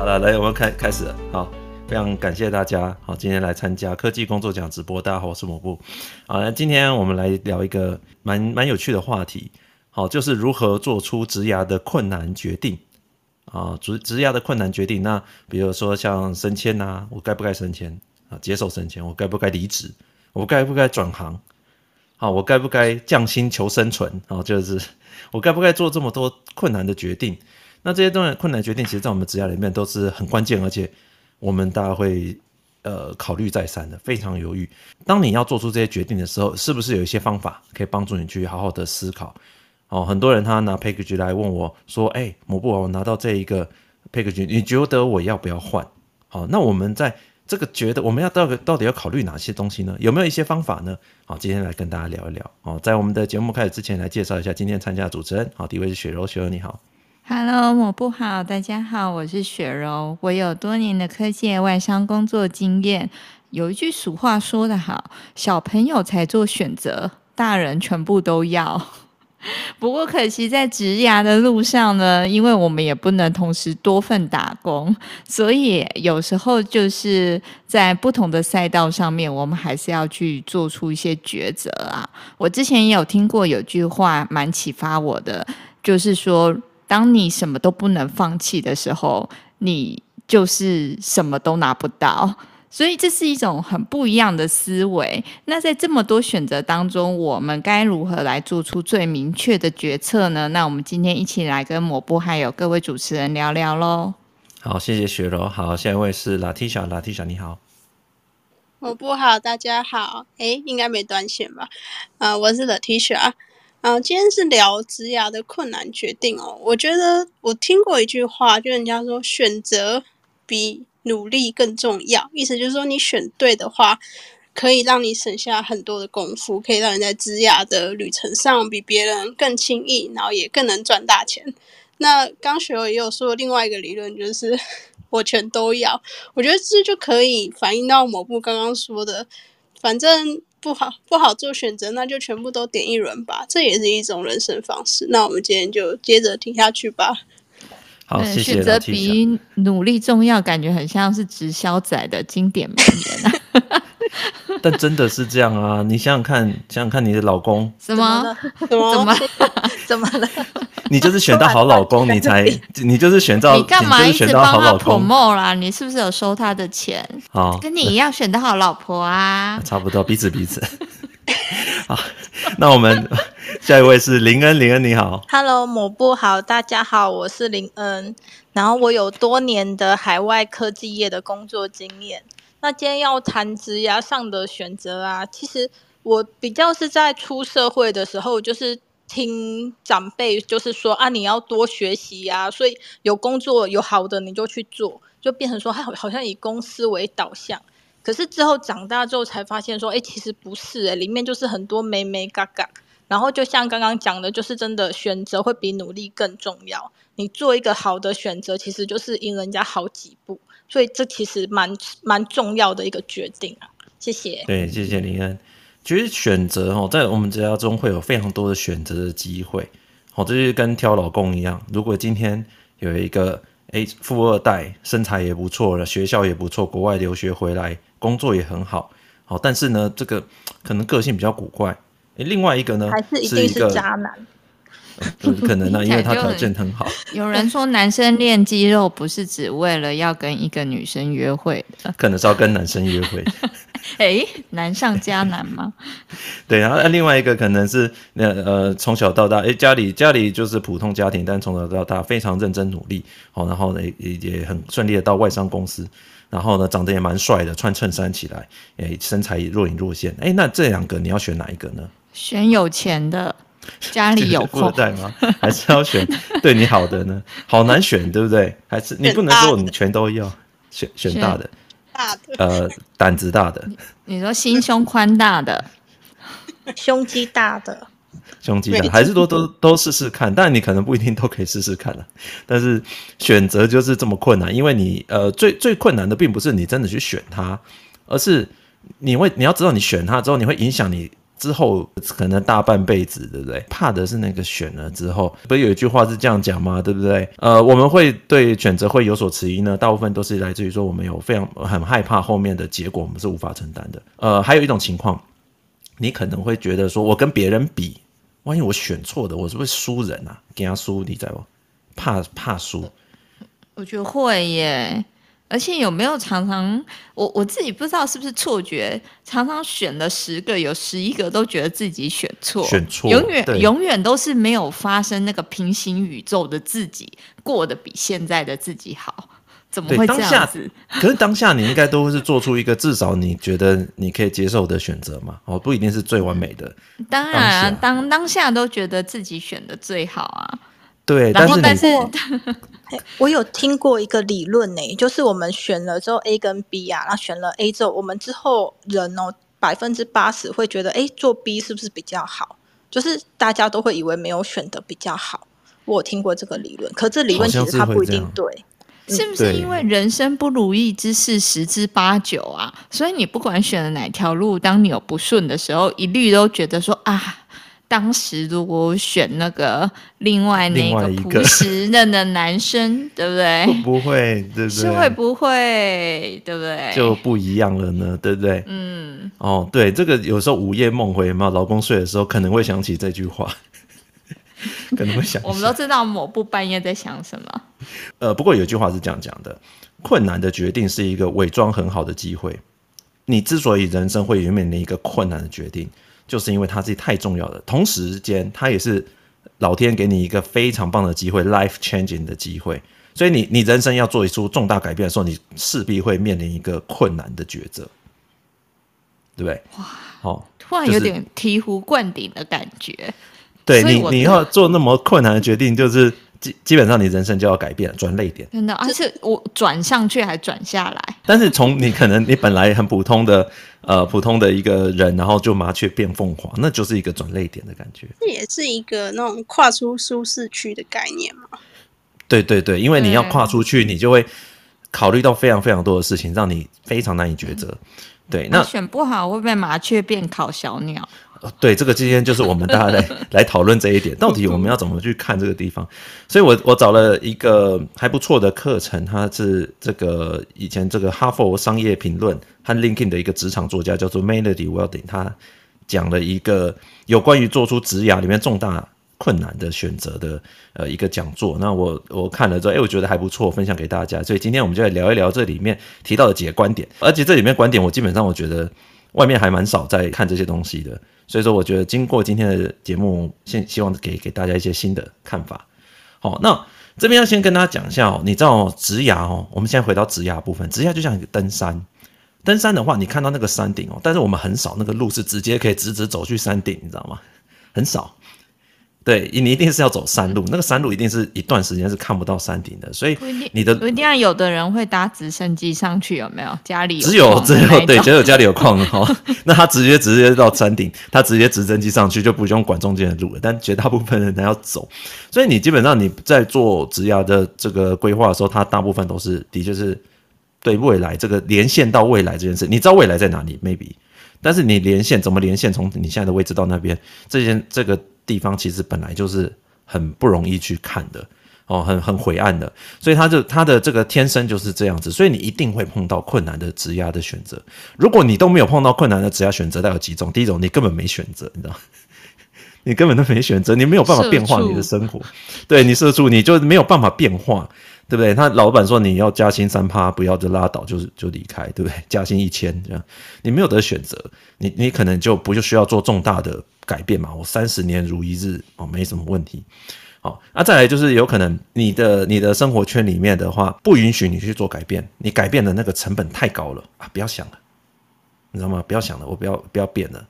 好了，来，我们开开始了。好，非常感谢大家。好，今天来参加科技工作奖直播。大家好，我是抹布。好，那今天我们来聊一个蛮蛮有趣的话题。好，就是如何做出职涯的困难决定。啊，职职涯的困难决定。那比如说像升迁呐、我该不该升迁？啊，接受升迁，我该不该离职？我该不该转行？好，我该不该降薪求生存？啊，就是我该不该做这么多困难的决定？那这些东西困难决定，其实，在我们职涯里面都是很关键，而且我们大家会呃考虑再三的，非常犹豫。当你要做出这些决定的时候，是不是有一些方法可以帮助你去好好的思考？哦，很多人他拿 package 来问我说：“哎、欸，抹布，我拿到这一个 package，你觉得我要不要换？”好，那我们在这个觉得我们要到底到底要考虑哪些东西呢？有没有一些方法呢？好，今天来跟大家聊一聊。哦，在我们的节目开始之前，来介绍一下今天参加的主持人。好，第一位是雪柔，雪柔你好。Hello，抹布好，大家好，我是雪柔，我有多年的科技外商工作经验。有一句俗话说得好，小朋友才做选择，大人全部都要。不过可惜在职涯的路上呢，因为我们也不能同时多份打工，所以有时候就是在不同的赛道上面，我们还是要去做出一些抉择啊。我之前也有听过有句话蛮启发我的，就是说。当你什么都不能放弃的时候，你就是什么都拿不到。所以这是一种很不一样的思维。那在这么多选择当中，我们该如何来做出最明确的决策呢？那我们今天一起来跟抹布还有各位主持人聊聊喽。好，谢谢雪柔。好，下一位是 Latisha，Latisha 你好。抹布好，大家好。诶，应该没断线吧？啊、呃，我是 Latisha。啊，今天是聊职涯的困难决定哦。我觉得我听过一句话，就人家说选择比努力更重要，意思就是说你选对的话，可以让你省下很多的功夫，可以让你在职涯的旅程上比别人更轻易，然后也更能赚大钱。那刚学友也有说另外一个理论，就是 我全都要。我觉得这就可以反映到某部刚刚说的，反正。不好不好做选择，那就全部都点一轮吧，这也是一种人生方式。那我们今天就接着听下去吧。好，谢谢。选择比努力重要，感觉很像是直销仔的经典名言啊。但真的是这样啊！你想想看，想想看你的老公什么怎么 怎么 怎么了？你就是选到好老公，你才你就是选到你干嘛一直帮他 promote 啦？你是不是有收他的钱？好，跟你一样选到好老婆啊，差不多，彼此彼此。好，那我们下一位是林恩，林恩你好，Hello，抹布好，大家好，我是林恩，然后我有多年的海外科技业的工作经验。那今天要谈职涯上的选择啊，其实我比较是在出社会的时候，就是。听长辈就是说啊，你要多学习呀，所以有工作有好的你就去做，就变成说他好好像以公司为导向。可是之后长大之后才发现说，哎，其实不是哎，里面就是很多眉眉角角。然后就像刚刚讲的，就是真的选择会比努力更重要。你做一个好的选择，其实就是赢人家好几步。所以这其实蛮蛮重要的一个决定啊。谢谢。对，谢谢林恩。其实选择哈，在我们职涯中会有非常多的选择的机会，好，这就是跟挑老公一样。如果今天有一个诶富二代，身材也不错了，学校也不错，国外留学回来，工作也很好，好，但是呢，这个可能个性比较古怪。诶，另外一个呢，还是一定是渣男。不可能呢，因为他条件很好。有人说，男生练肌肉不是只为了要跟一个女生约会的，可能是要跟男生约会。哎，难上加难吗？对，然后另外一个可能是那呃，从小到大，哎，家里家里就是普通家庭，但从小到大非常认真努力，好，然后呢也也很顺利的到外商公司，然后呢长得也蛮帅的，穿衬衫起来，哎，身材若隐若现。哎，那这两个你要选哪一个呢？选有钱的。家里有富二代吗？还是要选对你好的呢？好难选，对不对？还是你不能说你全都要选选大的，大的呃胆子大的。你说心胸宽大的，胸肌大的，胸肌大的，还是说都都都试试看？但你可能不一定都可以试试看了。但是选择就是这么困难，因为你呃最最困难的并不是你真的去选它，而是你会你要知道你选它之后，你会影响你。之后可能大半辈子，对不对？怕的是那个选了之后，不是有一句话是这样讲吗？对不对？呃，我们会对选择会有所迟疑呢，大部分都是来自于说我们有非常很害怕后面的结果，我们是无法承担的。呃，还有一种情况，你可能会觉得说，我跟别人比，万一我选错的，我是不是输人啊？给他输，你知道不？怕怕输？我觉得会耶。而且有没有常常，我我自己不知道是不是错觉，常常选了十个，有十一个都觉得自己选错，选错，永远永远都是没有发生那个平行宇宙的自己过得比现在的自己好，怎么会这样子？可是当下你应该都会是做出一个至少你觉得你可以接受的选择嘛？哦，不一定是最完美的。当然啊，当当，当下都觉得自己选的最好啊。对，然后但是，但是我有听过一个理论呢，就是我们选了之后 A 跟 B 啊，然后选了 A 之后，我们之后人哦百分之八十会觉得，哎，做 B 是不是比较好？就是大家都会以为没有选的比较好。我有听过这个理论，可这理论其实它不一定对，是，不是因为人生不如意之事十之八九啊？所以你不管选了哪条路，当你有不顺的时候，一律都觉得说啊。当时如果选那个另外那个朴实嫩的男生，对不对？会不会，对不对？是会不会，对不对？就不一样了呢，对不对？嗯。哦，对，这个有时候午夜梦回嘛，老公睡的时候可能会想起这句话，可能会想。我们都知道某部半夜在想什么。呃，不过有句话是这样讲的：困难的决定是一个伪装很好的机会。你之所以人生会面临一个困难的决定。就是因为它自己太重要了，同时间它也是老天给你一个非常棒的机会，life changing 的机会。所以你你人生要做一出重大改变的时候，你势必会面临一个困难的抉择，对不对？哇，好，突然有点醍醐灌顶的感觉。对你，你要做那么困难的决定，就是。基基本上你人生就要改变，转泪点。真的，而且我转上去还转下来。但是从你可能你本来很普通的 呃普通的一个人，然后就麻雀变凤凰，那就是一个转泪点的感觉。这也是一个那种跨出舒适区的概念嘛。对对对，因为你要跨出去，你就会考虑到非常非常多的事情，让你非常难以抉择。嗯、对，那选不好会被麻雀变烤小鸟？对，这个今天就是我们大家来 来讨论这一点，到底我们要怎么去看这个地方？所以我我找了一个还不错的课程，它是这个以前这个哈佛商业评论和 LinkedIn 的一个职场作家，叫做 Melody Welding，他讲了一个有关于做出职涯里面重大困难的选择的呃一个讲座。那我我看了之后，哎，我觉得还不错，分享给大家。所以今天我们就来聊一聊这里面提到的几个观点，而且这里面观点我基本上我觉得外面还蛮少在看这些东西的。所以说，我觉得经过今天的节目，先希望给给大家一些新的看法。好，那这边要先跟大家讲一下哦，你知道直牙哦，我们现在回到直牙部分，直牙就像一个登山，登山的话，你看到那个山顶哦，但是我们很少那个路是直接可以直直走去山顶，你知道吗？很少。对，你一定是要走山路，那个山路一定是一段时间是看不到山顶的，所以你的一定要有的人会搭直升机上去，有没有？家里有只有只有对，只有家里有矿哈，那他直接直接到山顶，他直接直升机上去就不用管中间的路了。但绝大部分人他要走，所以你基本上你在做职涯的这个规划的时候，他大部分都是的确是对未来这个连线到未来这件事，你知道未来在哪里？maybe，但是你连线怎么连线？从你现在的位置到那边，这件这个。地方其实本来就是很不容易去看的哦，很很晦暗的，所以他就他的这个天生就是这样子，所以你一定会碰到困难的职压的选择。如果你都没有碰到困难的职压选择，那有几种？第一种，你根本没选择，你知道，你根本都没选择，你没有办法变化你的生活。对你社畜，你就没有办法变化，对不对？他老板说你要加薪三趴，不要就拉倒，就是就离开，对不对？加薪一千这样，你没有得选择，你你可能就不就需要做重大的。改变嘛，我三十年如一日哦，没什么问题。好，那再来就是有可能你的你的生活圈里面的话，不允许你去做改变，你改变的那个成本太高了啊！不要想了，你知道吗？不要想了，我不要不要变了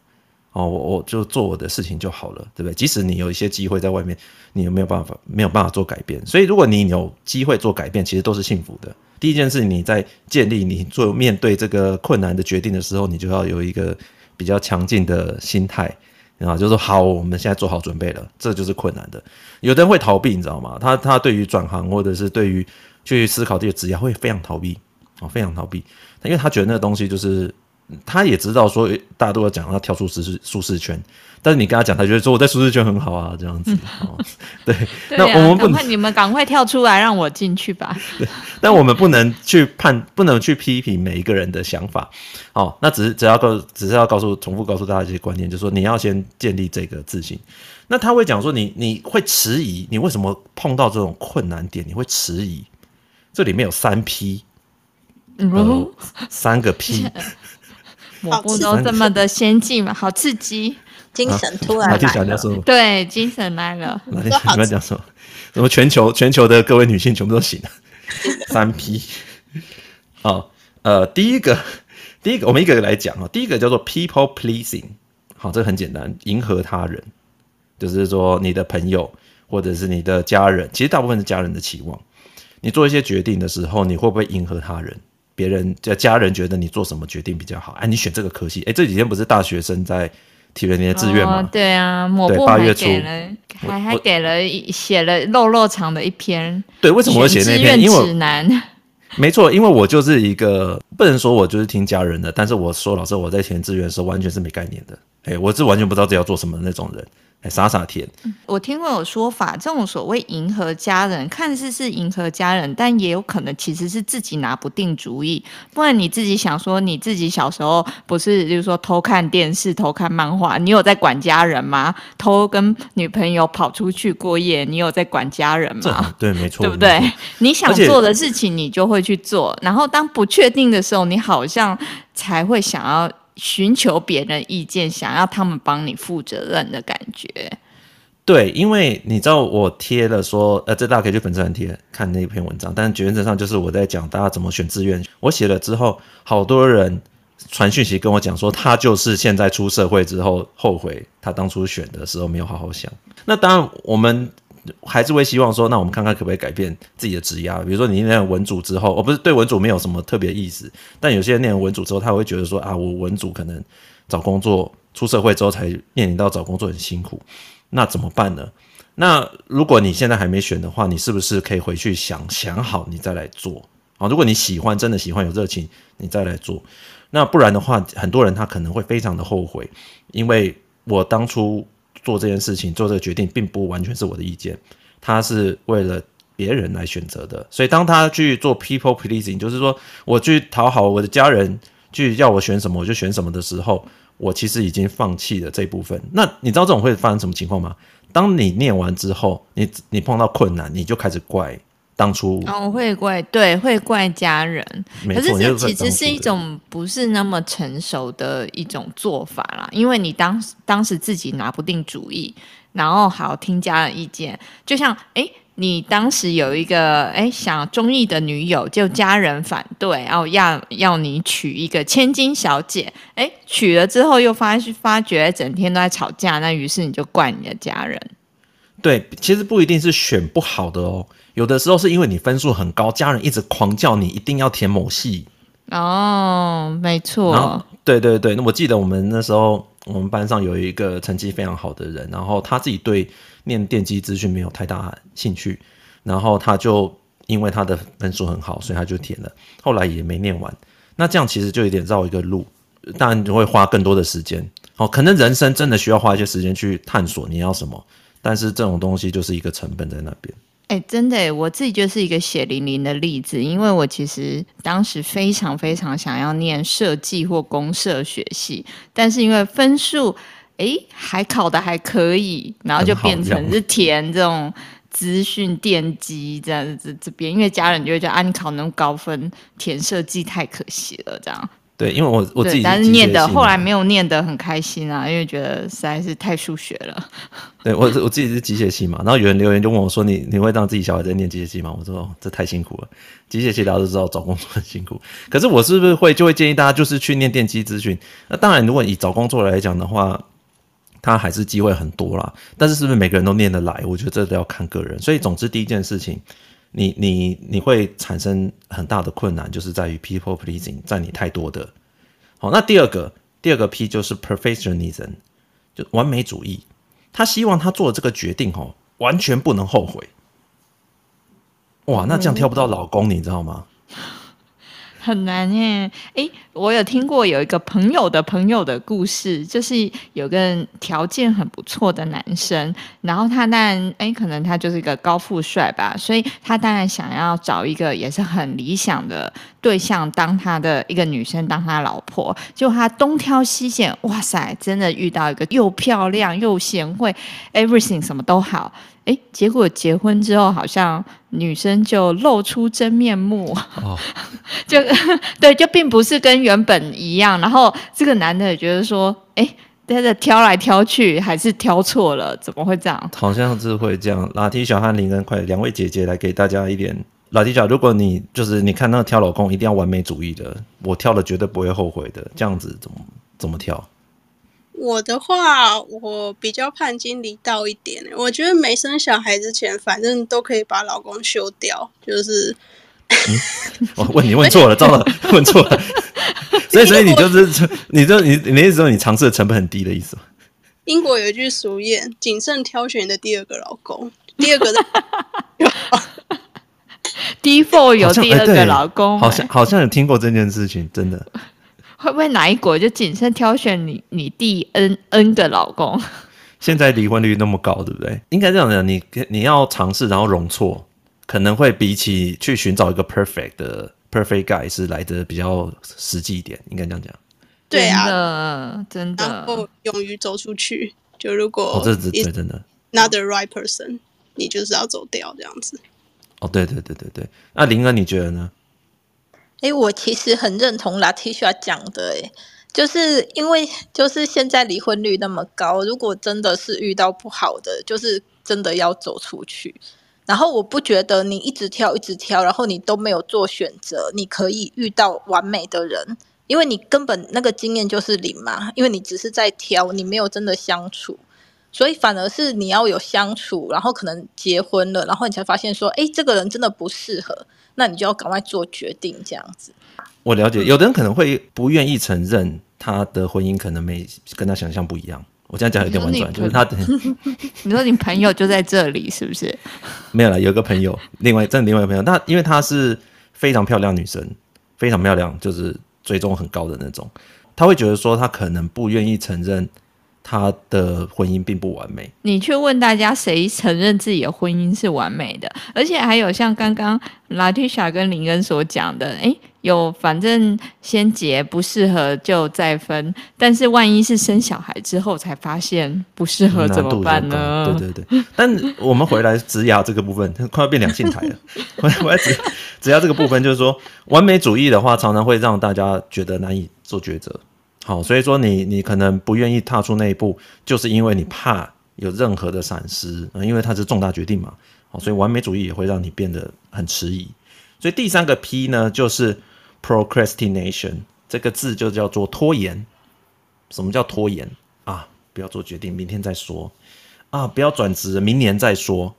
哦，我我就做我的事情就好了，对不对？即使你有一些机会在外面，你有没有办法没有办法做改变？所以如果你有机会做改变，其实都是幸福的。第一件事，你在建立你做面对这个困难的决定的时候，你就要有一个比较强劲的心态。啊，就是说好，我们现在做好准备了，这就是困难的。有的人会逃避，你知道吗？他他对于转行或者是对于去思考这个职业会非常逃避，啊，非常逃避，因为他觉得那个东西就是他也知道说大家都要讲要跳出舒适舒适圈，但是你跟他讲，他觉得说我在舒适圈很好啊，这样子。哦、对，对啊、那我们不能，你们赶快跳出来让我进去吧。对，但我们不能去判，不能去批评每一个人的想法。哦，那只是只要告，只是要告诉，重复告诉大家这些观念，就是说你要先建立这个自信。那他会讲说你，你你会迟疑，你为什么碰到这种困难点你会迟疑？这里面有三 P，三个 P。抹布都这么的先进嘛，好刺激，精神突然来了。对，精神来了。你们讲什么？什么全球全球的各位女性全部都醒了？三 P。好，呃，第一个，第一个，我们一个一个来讲啊。第一个叫做 people pleasing，好，这个很简单，迎合他人，就是说你的朋友或者是你的家人，其实大部分是家人的期望。你做一些决定的时候，你会不会迎合他人？别人家家人觉得你做什么决定比较好？哎，你选这个科系，哎，这几天不是大学生在提了你的志愿吗？哦？对啊，抹布八月初，还还给了写了肉肉长的一篇。对，为什么会写那篇？因为指南。没错，因为我就是一个不能说我就是听家人的，但是我说老师，我在填志愿的时候完全是没概念的，哎，我是完全不知道自己要做什么的那种人。傻傻甜。我听过有说法，这种所谓迎合家人，看似是迎合家人，但也有可能其实是自己拿不定主意。不然你自己想说，你自己小时候不是就是说偷看电视、偷看漫画，你有在管家人吗？偷跟女朋友跑出去过夜，你有在管家人吗？对，没错，对不对？你想做的事情，你就会去做。然后当不确定的时候，你好像才会想要。寻求别人意见，想要他们帮你负责任的感觉。对，因为你知道我贴了说，呃，这大家可以去粉丝团贴看那篇文章。但原则上就是我在讲大家怎么选志愿。我写了之后，好多人传讯息跟我讲说，他就是现在出社会之后后悔他当初选的时候没有好好想。那当然我们。还是会希望说，那我们看看可不可以改变自己的职业。比如说，你念文组之后，我不是对文组没有什么特别意思，但有些人念文组之后，他会觉得说啊，我文组可能找工作，出社会之后才面临到找工作很辛苦，那怎么办呢？那如果你现在还没选的话，你是不是可以回去想想好，你再来做啊？如果你喜欢，真的喜欢，有热情，你再来做。那不然的话，很多人他可能会非常的后悔，因为我当初。做这件事情，做这个决定，并不完全是我的意见，他是为了别人来选择的。所以，当他去做 people pleasing，就是说我去讨好我的家人，去要我选什么我就选什么的时候，我其实已经放弃了这一部分。那你知道这种会发生什么情况吗？当你念完之后，你你碰到困难，你就开始怪。当初哦，会怪，对，会怪家人。可是这其实是一种不是那么成熟的一种做法啦，因为你当当时自己拿不定主意，然后好听家人意见。就像哎，你当时有一个哎想中意的女友，就家人反对，然后要要你娶一个千金小姐，哎，娶了之后又发发觉整天都在吵架，那于是你就怪你的家人。对，其实不一定是选不好的哦。有的时候是因为你分数很高，家人一直狂叫你一定要填某系。哦，没错。对对对，那我记得我们那时候我们班上有一个成绩非常好的人，然后他自己对念电机资讯没有太大兴趣，然后他就因为他的分数很好，所以他就填了，后来也没念完。那这样其实就有点绕一个路，当然就会花更多的时间。哦，可能人生真的需要花一些时间去探索你要什么，但是这种东西就是一个成本在那边。哎，真的，我自己就是一个血淋淋的例子，因为我其实当时非常非常想要念设计或公设学系，但是因为分数，哎，还考的还可以，然后就变成是填这种资讯电机这样子这边，因为家人就会觉得啊，你考那么高分，填设计太可惜了，这样。对，因为我我自己，但是念的后来没有念得很开心啊，因为觉得实在是太数学了。对，我我自己是机械系嘛，然后有人留言就问我说：“你你会让自己小孩在念机械系吗？”我说：“哦，这太辛苦了，机械系大家都知道找工作很辛苦。可是我是不是会就会建议大家就是去念电机资讯？那当然，如果以找工作来讲的话，他还是机会很多啦。但是是不是每个人都念得来？我觉得这都要看个人。所以总之第一件事情。你你你会产生很大的困难，就是在于 people pleasing 占你太多的。好，那第二个第二个 P 就是 perfectionism，就完美主义。他希望他做的这个决定哦，完全不能后悔。哇，那这样挑不到老公，你知道吗？很难耶。哎，我有听过有一个朋友的朋友的故事，就是有个条件很不错的男生，然后他当然哎，可能他就是一个高富帅吧，所以他当然想要找一个也是很理想的对象当他的一个女生当他老婆，就他东挑西选，哇塞，真的遇到一个又漂亮又贤惠，everything 什么都好。哎，结果结婚之后，好像女生就露出真面目，哦、就 对，就并不是跟原本一样。然后这个男的也觉得说，哎，在这挑来挑去，还是挑错了，怎么会这样？好像是会这样。拉提小和林恩，快两位姐姐来给大家一点。拉提小，如果你就是你看那个挑老公，一定要完美主义的，我挑了绝对不会后悔的，这样子怎么怎么挑？我的话，我比较叛逆离道一点。我觉得没生小孩之前，反正都可以把老公休掉。就是，嗯、我问你问错了，糟了，问错了。所以，所以你就是，你就你你的意思说，你尝试的成本很低的意思吗？英国有一句俗谚：谨慎挑选的第二个老公，第二个的 default 有第二个老公，好像好像有听过这件事情，真的。会不会哪一国就谨慎挑选你你第 n n 个老公？现在离婚率那么高，对不对？应该这样讲，你你要尝试，然后容错，可能会比起去寻找一个 perfect 的 perfect guy 是来的比较实际一点，应该这样讲。对啊，真的，然后勇于走出去。就如果哦，这是对，真的。Not the right person，你就是要走掉这样子。哦，对对对对对。那林哥，你觉得呢？哎，我其实很认同 Latisha 讲的，哎，就是因为就是现在离婚率那么高，如果真的是遇到不好的，就是真的要走出去。然后我不觉得你一直挑一直挑，然后你都没有做选择，你可以遇到完美的人，因为你根本那个经验就是零嘛，因为你只是在挑，你没有真的相处，所以反而是你要有相处，然后可能结婚了，然后你才发现说，哎，这个人真的不适合。那你就要赶快做决定，这样子。我了解，有的人可能会不愿意承认他的婚姻可能没跟他想象不一样。我这样讲有点婉转，就是他的。你说你朋友就在这里，是不是？没有了，有个朋友，另外真的另外一个朋友，那因为她是非常漂亮女生，非常漂亮，就是追踪很高的那种，他会觉得说他可能不愿意承认。他的婚姻并不完美。你去问大家，谁承认自己的婚姻是完美的？而且还有像刚刚 Latisha 跟林恩所讲的，诶，有反正先结不适合就再分，但是万一是生小孩之后才发现不适合怎么办呢？对对对。但我们回来职涯这个部分，快要变两性台了。回来职职涯这个部分，就是说完美主义的话，常常会让大家觉得难以做抉择。好，所以说你你可能不愿意踏出那一步，就是因为你怕有任何的闪失，嗯，因为它是重大决定嘛。好，所以完美主义也会让你变得很迟疑。所以第三个 P 呢，就是 procrastination，这个字就叫做拖延。什么叫拖延啊？不要做决定，明天再说啊！不要转职，明年再说。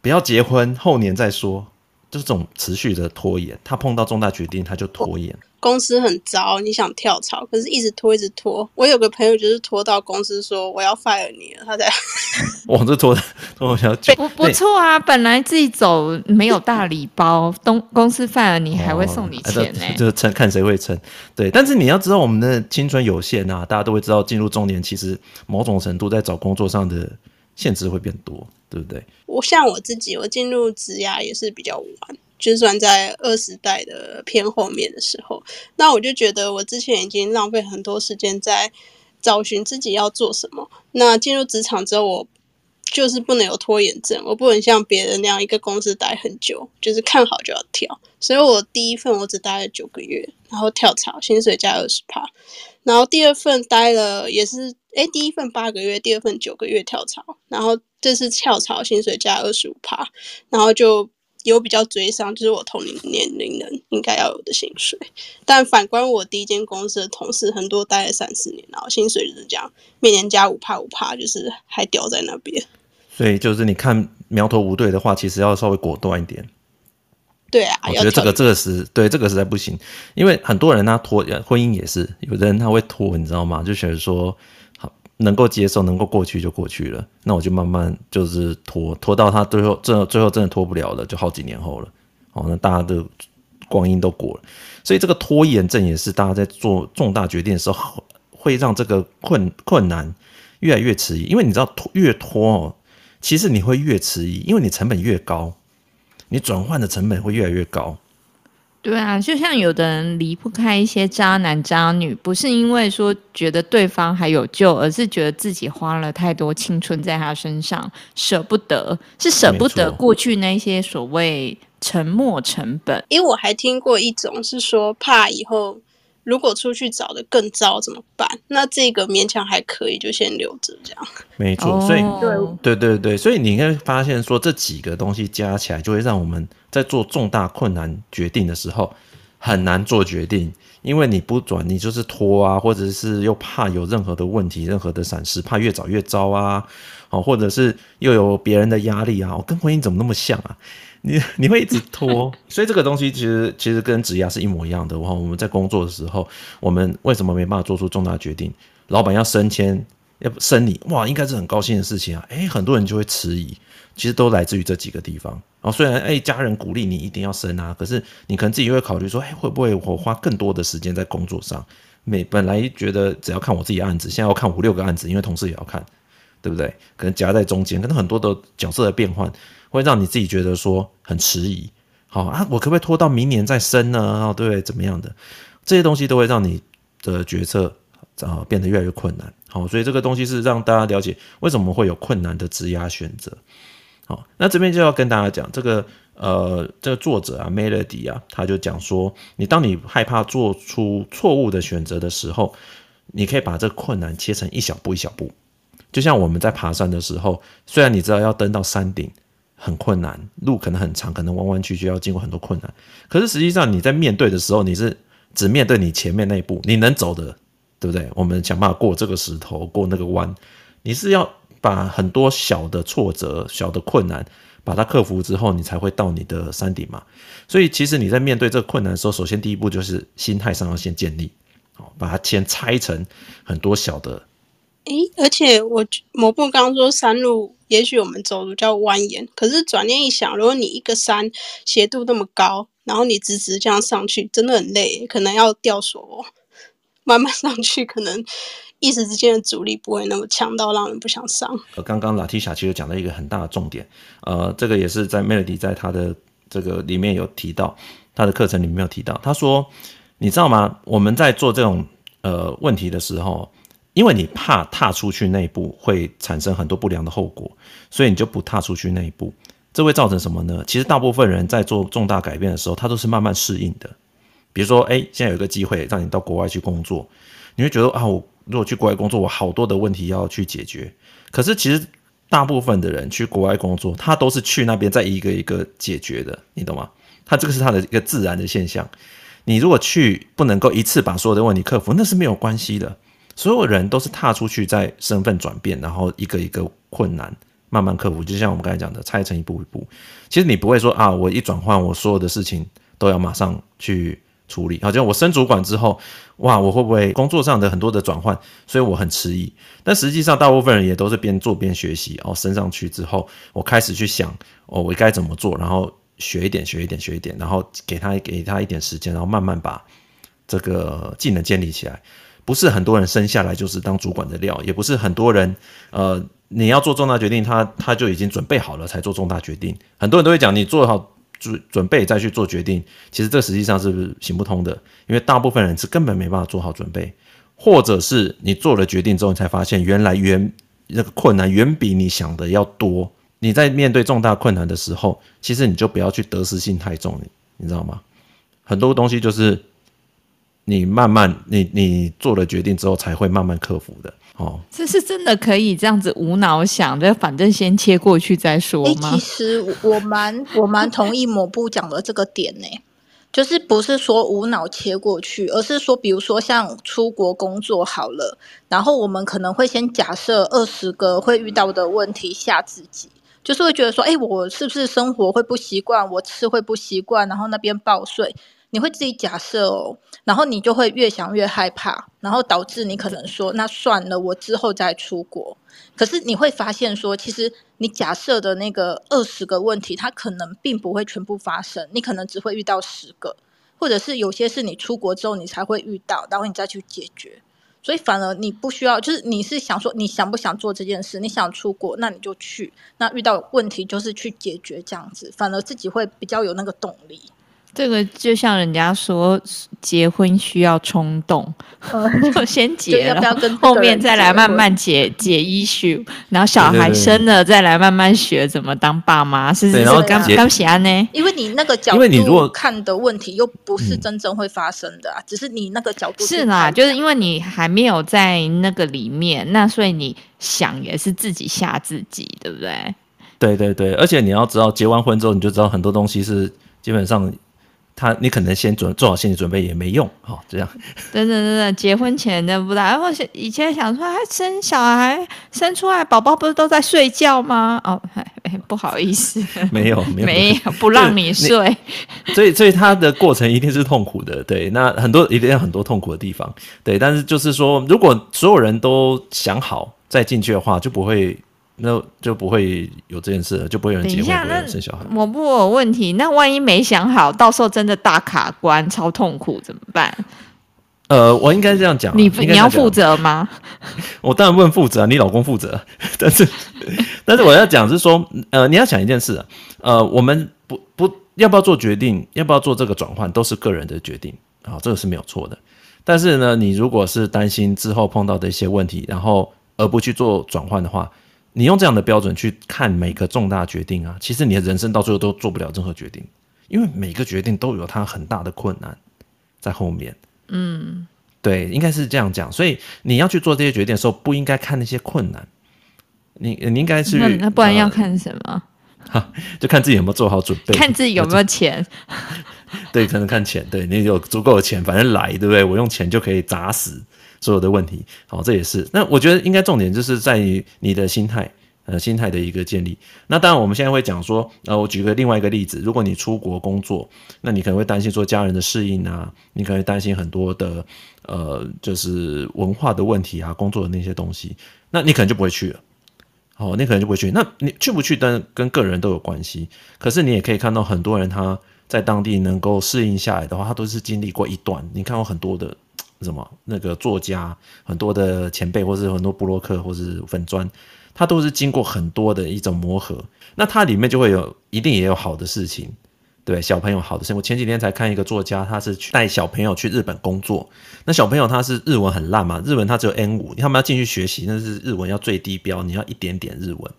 不要结婚，后年再说。就是这种持续的拖延，他碰到重大决定他就拖延。公司很糟，你想跳槽，可是一直拖，一直拖。我有个朋友就是拖到公司说我要 fire 你了，他才。哇，这拖的拖小久。不不错啊，本来自己走没有大礼包，东公司 fire 你还会送你钱呢、欸哦。就是撑看谁会撑。对，但是你要知道我们的青春有限啊，大家都会知道进入中年，其实某种程度在找工作上的限制会变多，对不对？我像我自己，我进入职涯也是比较晚。就算在二十代的偏后面的时候，那我就觉得我之前已经浪费很多时间在找寻自己要做什么。那进入职场之后，我就是不能有拖延症，我不能像别人那样一个公司待很久，就是看好就要跳。所以我第一份我只待了九个月，然后跳槽，薪水加二十趴。然后第二份待了也是，诶，第一份八个月，第二份九个月跳槽，然后这次跳槽，薪水加二十五趴，然后就。有比较追上，就是我同龄年龄人应该要有的薪水。但反观我第一间公司的同事，很多待了三四年，然后薪水就是这样，每年加五帕五帕，就是还掉在那边。所以就是你看苗头不对的话，其实要稍微果断一点。对啊，我觉得这个这个是对这个实在不行，因为很多人他拖婚姻也是，有的人他会拖，你知道吗？就觉得说。能够接受，能够过去就过去了。那我就慢慢就是拖拖到他最后，最后最后真的拖不了了，就好几年后了。哦，那大家都光阴都过了，所以这个拖延症也是大家在做重大决定的时候，会让这个困困难越来越迟疑。因为你知道拖越拖哦，其实你会越迟疑，因为你成本越高，你转换的成本会越来越高。对啊，就像有的人离不开一些渣男渣女，不是因为说觉得对方还有救，而是觉得自己花了太多青春在他身上，舍不得，是舍不得过去那些所谓沉没成本。因为我还听过一种是说，怕以后。如果出去找的更糟怎么办？那这个勉强还可以，就先留着这样。没错，所以对对对对，所以你应该发现说，这几个东西加起来，就会让我们在做重大困难决定的时候很难做决定，因为你不转，你就是拖啊，或者是又怕有任何的问题、任何的闪失，怕越找越糟啊，哦，或者是又有别人的压力啊，我跟婚姻怎么那么像啊？你 你会一直拖，所以这个东西其实其实跟职压是一模一样的。我们在工作的时候，我们为什么没办法做出重大决定？老板要升迁，要升你，哇，应该是很高兴的事情啊。诶，很多人就会迟疑，其实都来自于这几个地方。然后虽然诶，家人鼓励你一定要升啊，可是你可能自己会考虑说，诶，会不会我花更多的时间在工作上？每本来觉得只要看我自己案子，现在要看五六个案子，因为同事也要看，对不对？可能夹在中间，可能很多的角色的变换。会让你自己觉得说很迟疑，好啊，我可不可以拖到明年再升呢？哦，对，怎么样的这些东西都会让你的决策啊变得越来越困难。好，所以这个东西是让大家了解为什么会有困难的职涯选择。好，那这边就要跟大家讲这个呃，这个作者啊，Melody 啊，他就讲说，你当你害怕做出错误的选择的时候，你可以把这个困难切成一小步一小步，就像我们在爬山的时候，虽然你知道要登到山顶。很困难，路可能很长，可能弯弯曲曲，要经过很多困难。可是实际上你在面对的时候，你是只面对你前面那一步，你能走的，对不对？我们想办法过这个石头，过那个弯。你是要把很多小的挫折、小的困难，把它克服之后，你才会到你的山顶嘛。所以其实你在面对这个困难的时候，首先第一步就是心态上要先建立，好，把它先拆成很多小的。诶，而且我某部刚刚说山路，也许我们走路叫蜿蜒，可是转念一想，如果你一个山斜度那么高，然后你直直这样上去，真的很累，可能要吊索哦，慢慢上去，可能一时之间的阻力不会那么强到让人不想上。呃，刚刚拉提莎其实讲了一个很大的重点，呃，这个也是在 Melody 在他的这个里面有提到，他的课程里面有提到，他说，你知道吗？我们在做这种呃问题的时候。因为你怕踏出去那一步会产生很多不良的后果，所以你就不踏出去那一步。这会造成什么呢？其实大部分人在做重大改变的时候，他都是慢慢适应的。比如说，哎，现在有一个机会让你到国外去工作，你会觉得啊，我如果去国外工作，我好多的问题要去解决。可是其实大部分的人去国外工作，他都是去那边再一个一个解决的，你懂吗？他这个是他的一个自然的现象。你如果去不能够一次把所有的问题克服，那是没有关系的。所有人都是踏出去，在身份转变，然后一个一个困难慢慢克服。就像我们刚才讲的，拆成一步一步。其实你不会说啊，我一转换，我所有的事情都要马上去处理。好像我升主管之后，哇，我会不会工作上的很多的转换，所以我很迟疑。但实际上，大部分人也都是边做边学习。哦，升上去之后，我开始去想，哦，我该怎么做，然后学一点，学一点，学一点，然后给他给他一点时间，然后慢慢把这个技能建立起来。不是很多人生下来就是当主管的料，也不是很多人，呃，你要做重大决定，他他就已经准备好了才做重大决定。很多人都会讲，你做好准准备再去做决定，其实这实际上是行不通的，因为大部分人是根本没办法做好准备，或者是你做了决定之后，你才发现原来远那个困难远比你想的要多。你在面对重大困难的时候，其实你就不要去得失心太重，你知道吗？很多东西就是。你慢慢，你你做了决定之后，才会慢慢克服的。哦，这是真的可以这样子无脑想的，反正先切过去再说吗？欸、其实我蛮我蛮同意某部讲的这个点呢，就是不是说无脑切过去，而是说，比如说像出国工作好了，然后我们可能会先假设二十个会遇到的问题吓自己，就是会觉得说，哎、欸，我是不是生活会不习惯，我吃会不习惯，然后那边报税。你会自己假设哦，然后你就会越想越害怕，然后导致你可能说，那算了，我之后再出国。可是你会发现说，其实你假设的那个二十个问题，它可能并不会全部发生，你可能只会遇到十个。或者是有些是你出国之后你才会遇到，然后你再去解决。所以反而你不需要，就是你是想说你想不想做这件事，你想出国，那你就去。那遇到问题就是去解决这样子，反而自己会比较有那个动力。这个就像人家说，结婚需要冲动，就 先结了，要要后面再来慢慢解解 issue，然后小孩生了再来慢慢学怎么当爸妈，是不是？刚刚写安呢？因为你那个角度因为你如果看的问题又不是真正会发生的啊，只是你那个角度是啦，就是因为你还没有在那个里面，那所以你想也是自己吓自己，对不对？对对对，而且你要知道，结完婚之后你就知道很多东西是基本上。他，你可能先准做好心理准备也没用，哈，这样。等等等等，结婚前的不知道，然后以前想说，还生小孩生出来，宝宝不是都在睡觉吗？哦，哎，不好意思，没有，没有，没有，不让你睡。所以，所以他的过程一定是痛苦的，对。那很多一定有很多痛苦的地方，对。但是就是说，如果所有人都想好再进去的话，就不会。那就不会有这件事了，就不会有人结婚，生小孩。我不有问题，那万一没想好，到时候真的大卡关，超痛苦，怎么办？呃，我应该这样讲，你你要负责吗？我当然不能负责，你老公负责。但是，但是我要讲是说，呃，你要想一件事，呃，我们不不要不要做决定，要不要做这个转换，都是个人的决定啊，这个是没有错的。但是呢，你如果是担心之后碰到的一些问题，然后而不去做转换的话。你用这样的标准去看每个重大决定啊，其实你的人生到最后都做不了任何决定，因为每个决定都有它很大的困难在后面。嗯，对，应该是这样讲。所以你要去做这些决定的时候，不应该看那些困难，你你应该是那，那不然要看什么？哈，就看自己有没有做好准备，看自己有没有钱。对，可能看钱。对，你有足够的钱，反正来，对不对？我用钱就可以砸死。所有的问题，好，这也是。那我觉得应该重点就是在于你的心态，呃，心态的一个建立。那当然，我们现在会讲说，呃，我举个另外一个例子，如果你出国工作，那你可能会担心说家人的适应啊，你可能担心很多的，呃，就是文化的问题啊，工作的那些东西，那你可能就不会去了。哦，你可能就不会去。那你去不去，跟跟个人都有关系。可是你也可以看到很多人他在当地能够适应下来的话，他都是经历过一段。你看过很多的。什么那个作家很多的前辈，或是很多部落客，或是粉砖，他都是经过很多的一种磨合。那他里面就会有一定也有好的事情，对小朋友好的事情。我前几天才看一个作家，他是去带小朋友去日本工作。那小朋友他是日文很烂嘛，日文他只有 N 五，他们要进去学习，那是日文要最低标，你要一点点日文，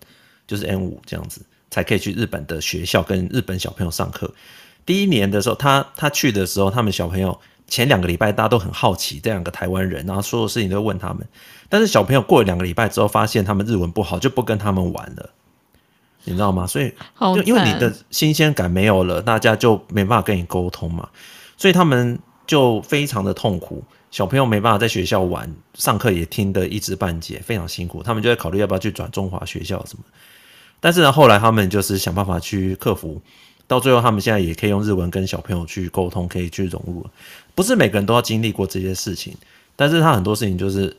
就是 N 五这样子才可以去日本的学校跟日本小朋友上课。第一年的时候，他他去的时候，他们小朋友。前两个礼拜大家都很好奇这两个台湾人，然后所有事情都问他们。但是小朋友过了两个礼拜之后，发现他们日文不好，就不跟他们玩了，你知道吗？所以就因为你的新鲜感没有了，大家就没办法跟你沟通嘛，所以他们就非常的痛苦。小朋友没办法在学校玩，上课也听得一知半解，非常辛苦。他们就在考虑要不要去转中华学校什么。但是呢，后来他们就是想办法去克服。到最后，他们现在也可以用日文跟小朋友去沟通，可以去融入。不是每个人都要经历过这些事情，但是他很多事情就是，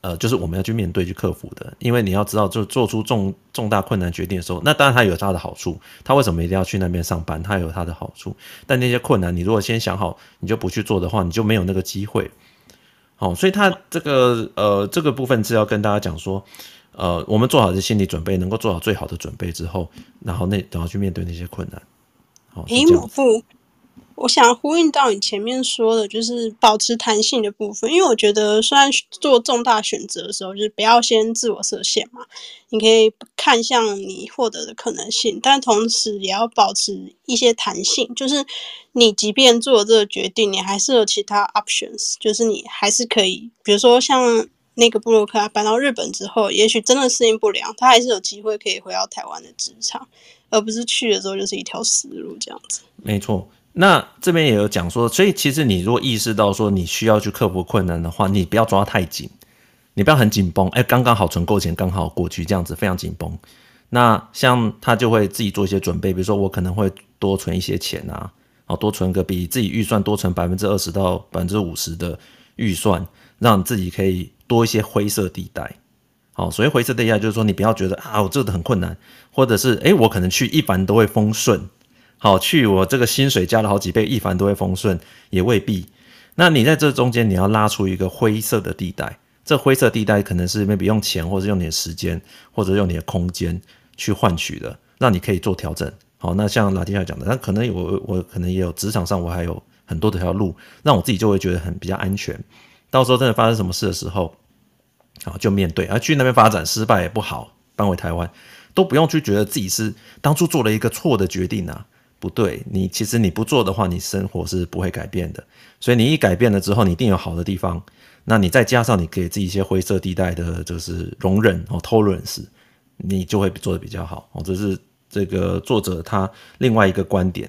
呃，就是我们要去面对、去克服的。因为你要知道，就做出重重大困难决定的时候，那当然他有他的好处。他为什么一定要去那边上班？他有他的好处。但那些困难，你如果先想好，你就不去做的话，你就没有那个机会。好，所以他这个呃这个部分是要跟大家讲说，呃，我们做好的心理准备，能够做好最好的准备之后，然后那然后去面对那些困难。好，诶，某部。我想呼应到你前面说的，就是保持弹性的部分，因为我觉得虽然做重大选择的时候，就是不要先自我设限嘛，你可以看向你获得的可能性，但同时也要保持一些弹性，就是你即便做了这个决定，你还是有其他 options，就是你还是可以，比如说像那个部落客搬到日本之后，也许真的适应不良，他还是有机会可以回到台湾的职场，而不是去了之后就是一条死路这样子。没错。那这边也有讲说，所以其实你如果意识到说你需要去克服困难的话，你不要抓太紧，你不要很紧绷，哎，刚刚好存够钱，刚好过去这样子非常紧绷。那像他就会自己做一些准备，比如说我可能会多存一些钱啊，好多存个比自己预算多存百分之二十到百分之五十的预算，让自己可以多一些灰色地带。好，所以灰色地带就是说你不要觉得啊，我这个很困难，或者是哎，我可能去一般都会风顺。好，去我这个薪水加了好几倍，一帆都会风顺，也未必。那你在这中间，你要拉出一个灰色的地带。这灰色地带可能是 maybe 用钱，或者用你的时间，或者用你的空间去换取的，让你可以做调整。好，那像拉蒂亚讲的，那可能我我可能也有职场上我还有很多的条路，让我自己就会觉得很比较安全。到时候真的发生什么事的时候，好就面对。而去那边发展失败也不好，搬回台湾都不用去觉得自己是当初做了一个错的决定啊。不对，你其实你不做的话，你生活是不会改变的。所以你一改变了之后，你一定有好的地方。那你再加上你给自己一些灰色地带的，就是容忍哦，tolerance，你就会做得比较好哦。这是这个作者他另外一个观点。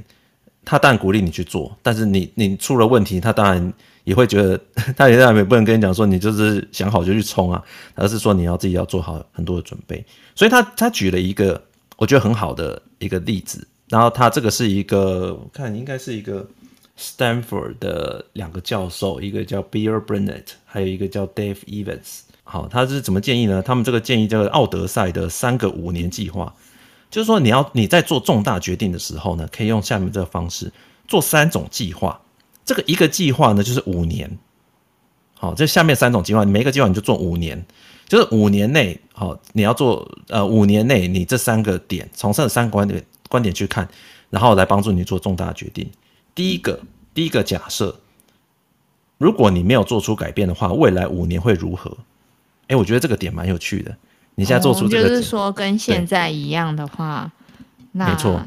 他当然鼓励你去做，但是你你出了问题，他当然也会觉得，他也当然也不能跟你讲说你就是想好就去冲啊，而是说你要自己要做好很多的准备。所以他他举了一个我觉得很好的一个例子。然后他这个是一个，我看应该是一个 Stanford 的两个教授，一个叫 Bill Burnett，还有一个叫 Dave Evans。好，他是怎么建议呢？他们这个建议叫奥德赛的三个五年计划，就是说你要你在做重大决定的时候呢，可以用下面这个方式做三种计划。这个一个计划呢就是五年。好，这下面三种计划，你每一个计划你就做五年，就是五年内，好，你要做呃五年内你这三个点，从这三个观点。观点去看，然后来帮助你做重大决定。第一个，第一个假设，如果你没有做出改变的话，未来五年会如何？哎，我觉得这个点蛮有趣的。你现在做出这个，哦，就是说跟现在一样的话，那没错，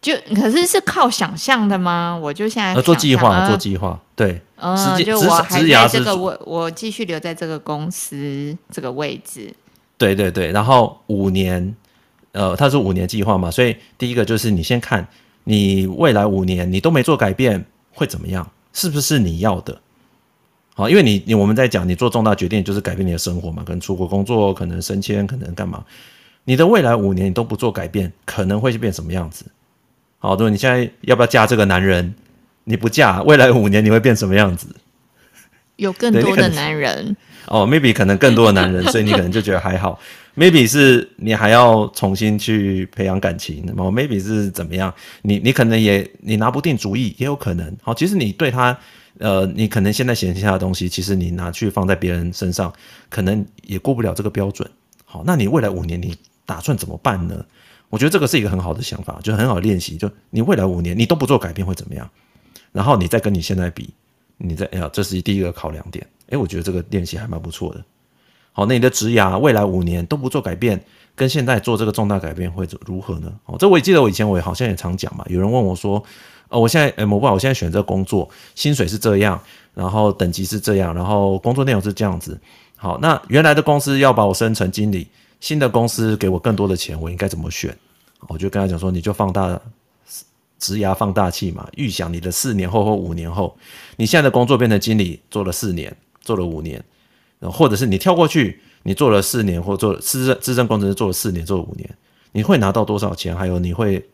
就可是是靠想象的吗？我就现在做计划，做计划，对，嗯，就我还在这个我我继续留在这个公司这个位置，对对对，然后五年。呃，它是五年计划嘛，所以第一个就是你先看你未来五年你都没做改变会怎么样，是不是你要的？好，因为你你我们在讲你做重大决定就是改变你的生活嘛，可能出国工作，可能升迁，可能干嘛？你的未来五年你都不做改变，可能会变什么样子？好，对，你现在要不要嫁这个男人？你不嫁，未来五年你会变什么样子？有更多的男人哦，maybe 可能更多的男人，所以你可能就觉得还好。Maybe 是你还要重新去培养感情，然后 maybe 是怎么样？你你可能也你拿不定主意，也有可能。好，其实你对他，呃，你可能现在嫌弃他的东西，其实你拿去放在别人身上，可能也过不了这个标准。好，那你未来五年你打算怎么办呢？我觉得这个是一个很好的想法，就很好练习。就你未来五年你都不做改变会怎么样？然后你再跟你现在比。你在哎呀，这是第一个考量点。哎，我觉得这个练习还蛮不错的。哦，那你的职涯未来五年都不做改变，跟现在做这个重大改变会如何呢？哦，这我也记得，我以前我也好像也常讲嘛。有人问我说，哦，我现在哎，我不好，我现在选择工作，薪水是这样，然后等级是这样，然后工作内容是这样子。好，那原来的公司要把我升成经理，新的公司给我更多的钱，我应该怎么选？我就跟他讲说，你就放大。职涯放大器嘛，预想你的四年后或五年后，你现在的工作变成经理，做了四年，做了五年，或者是你跳过去，你做了四年，或做资政资深工程师做了四年，做了五年，你会拿到多少钱？还有你会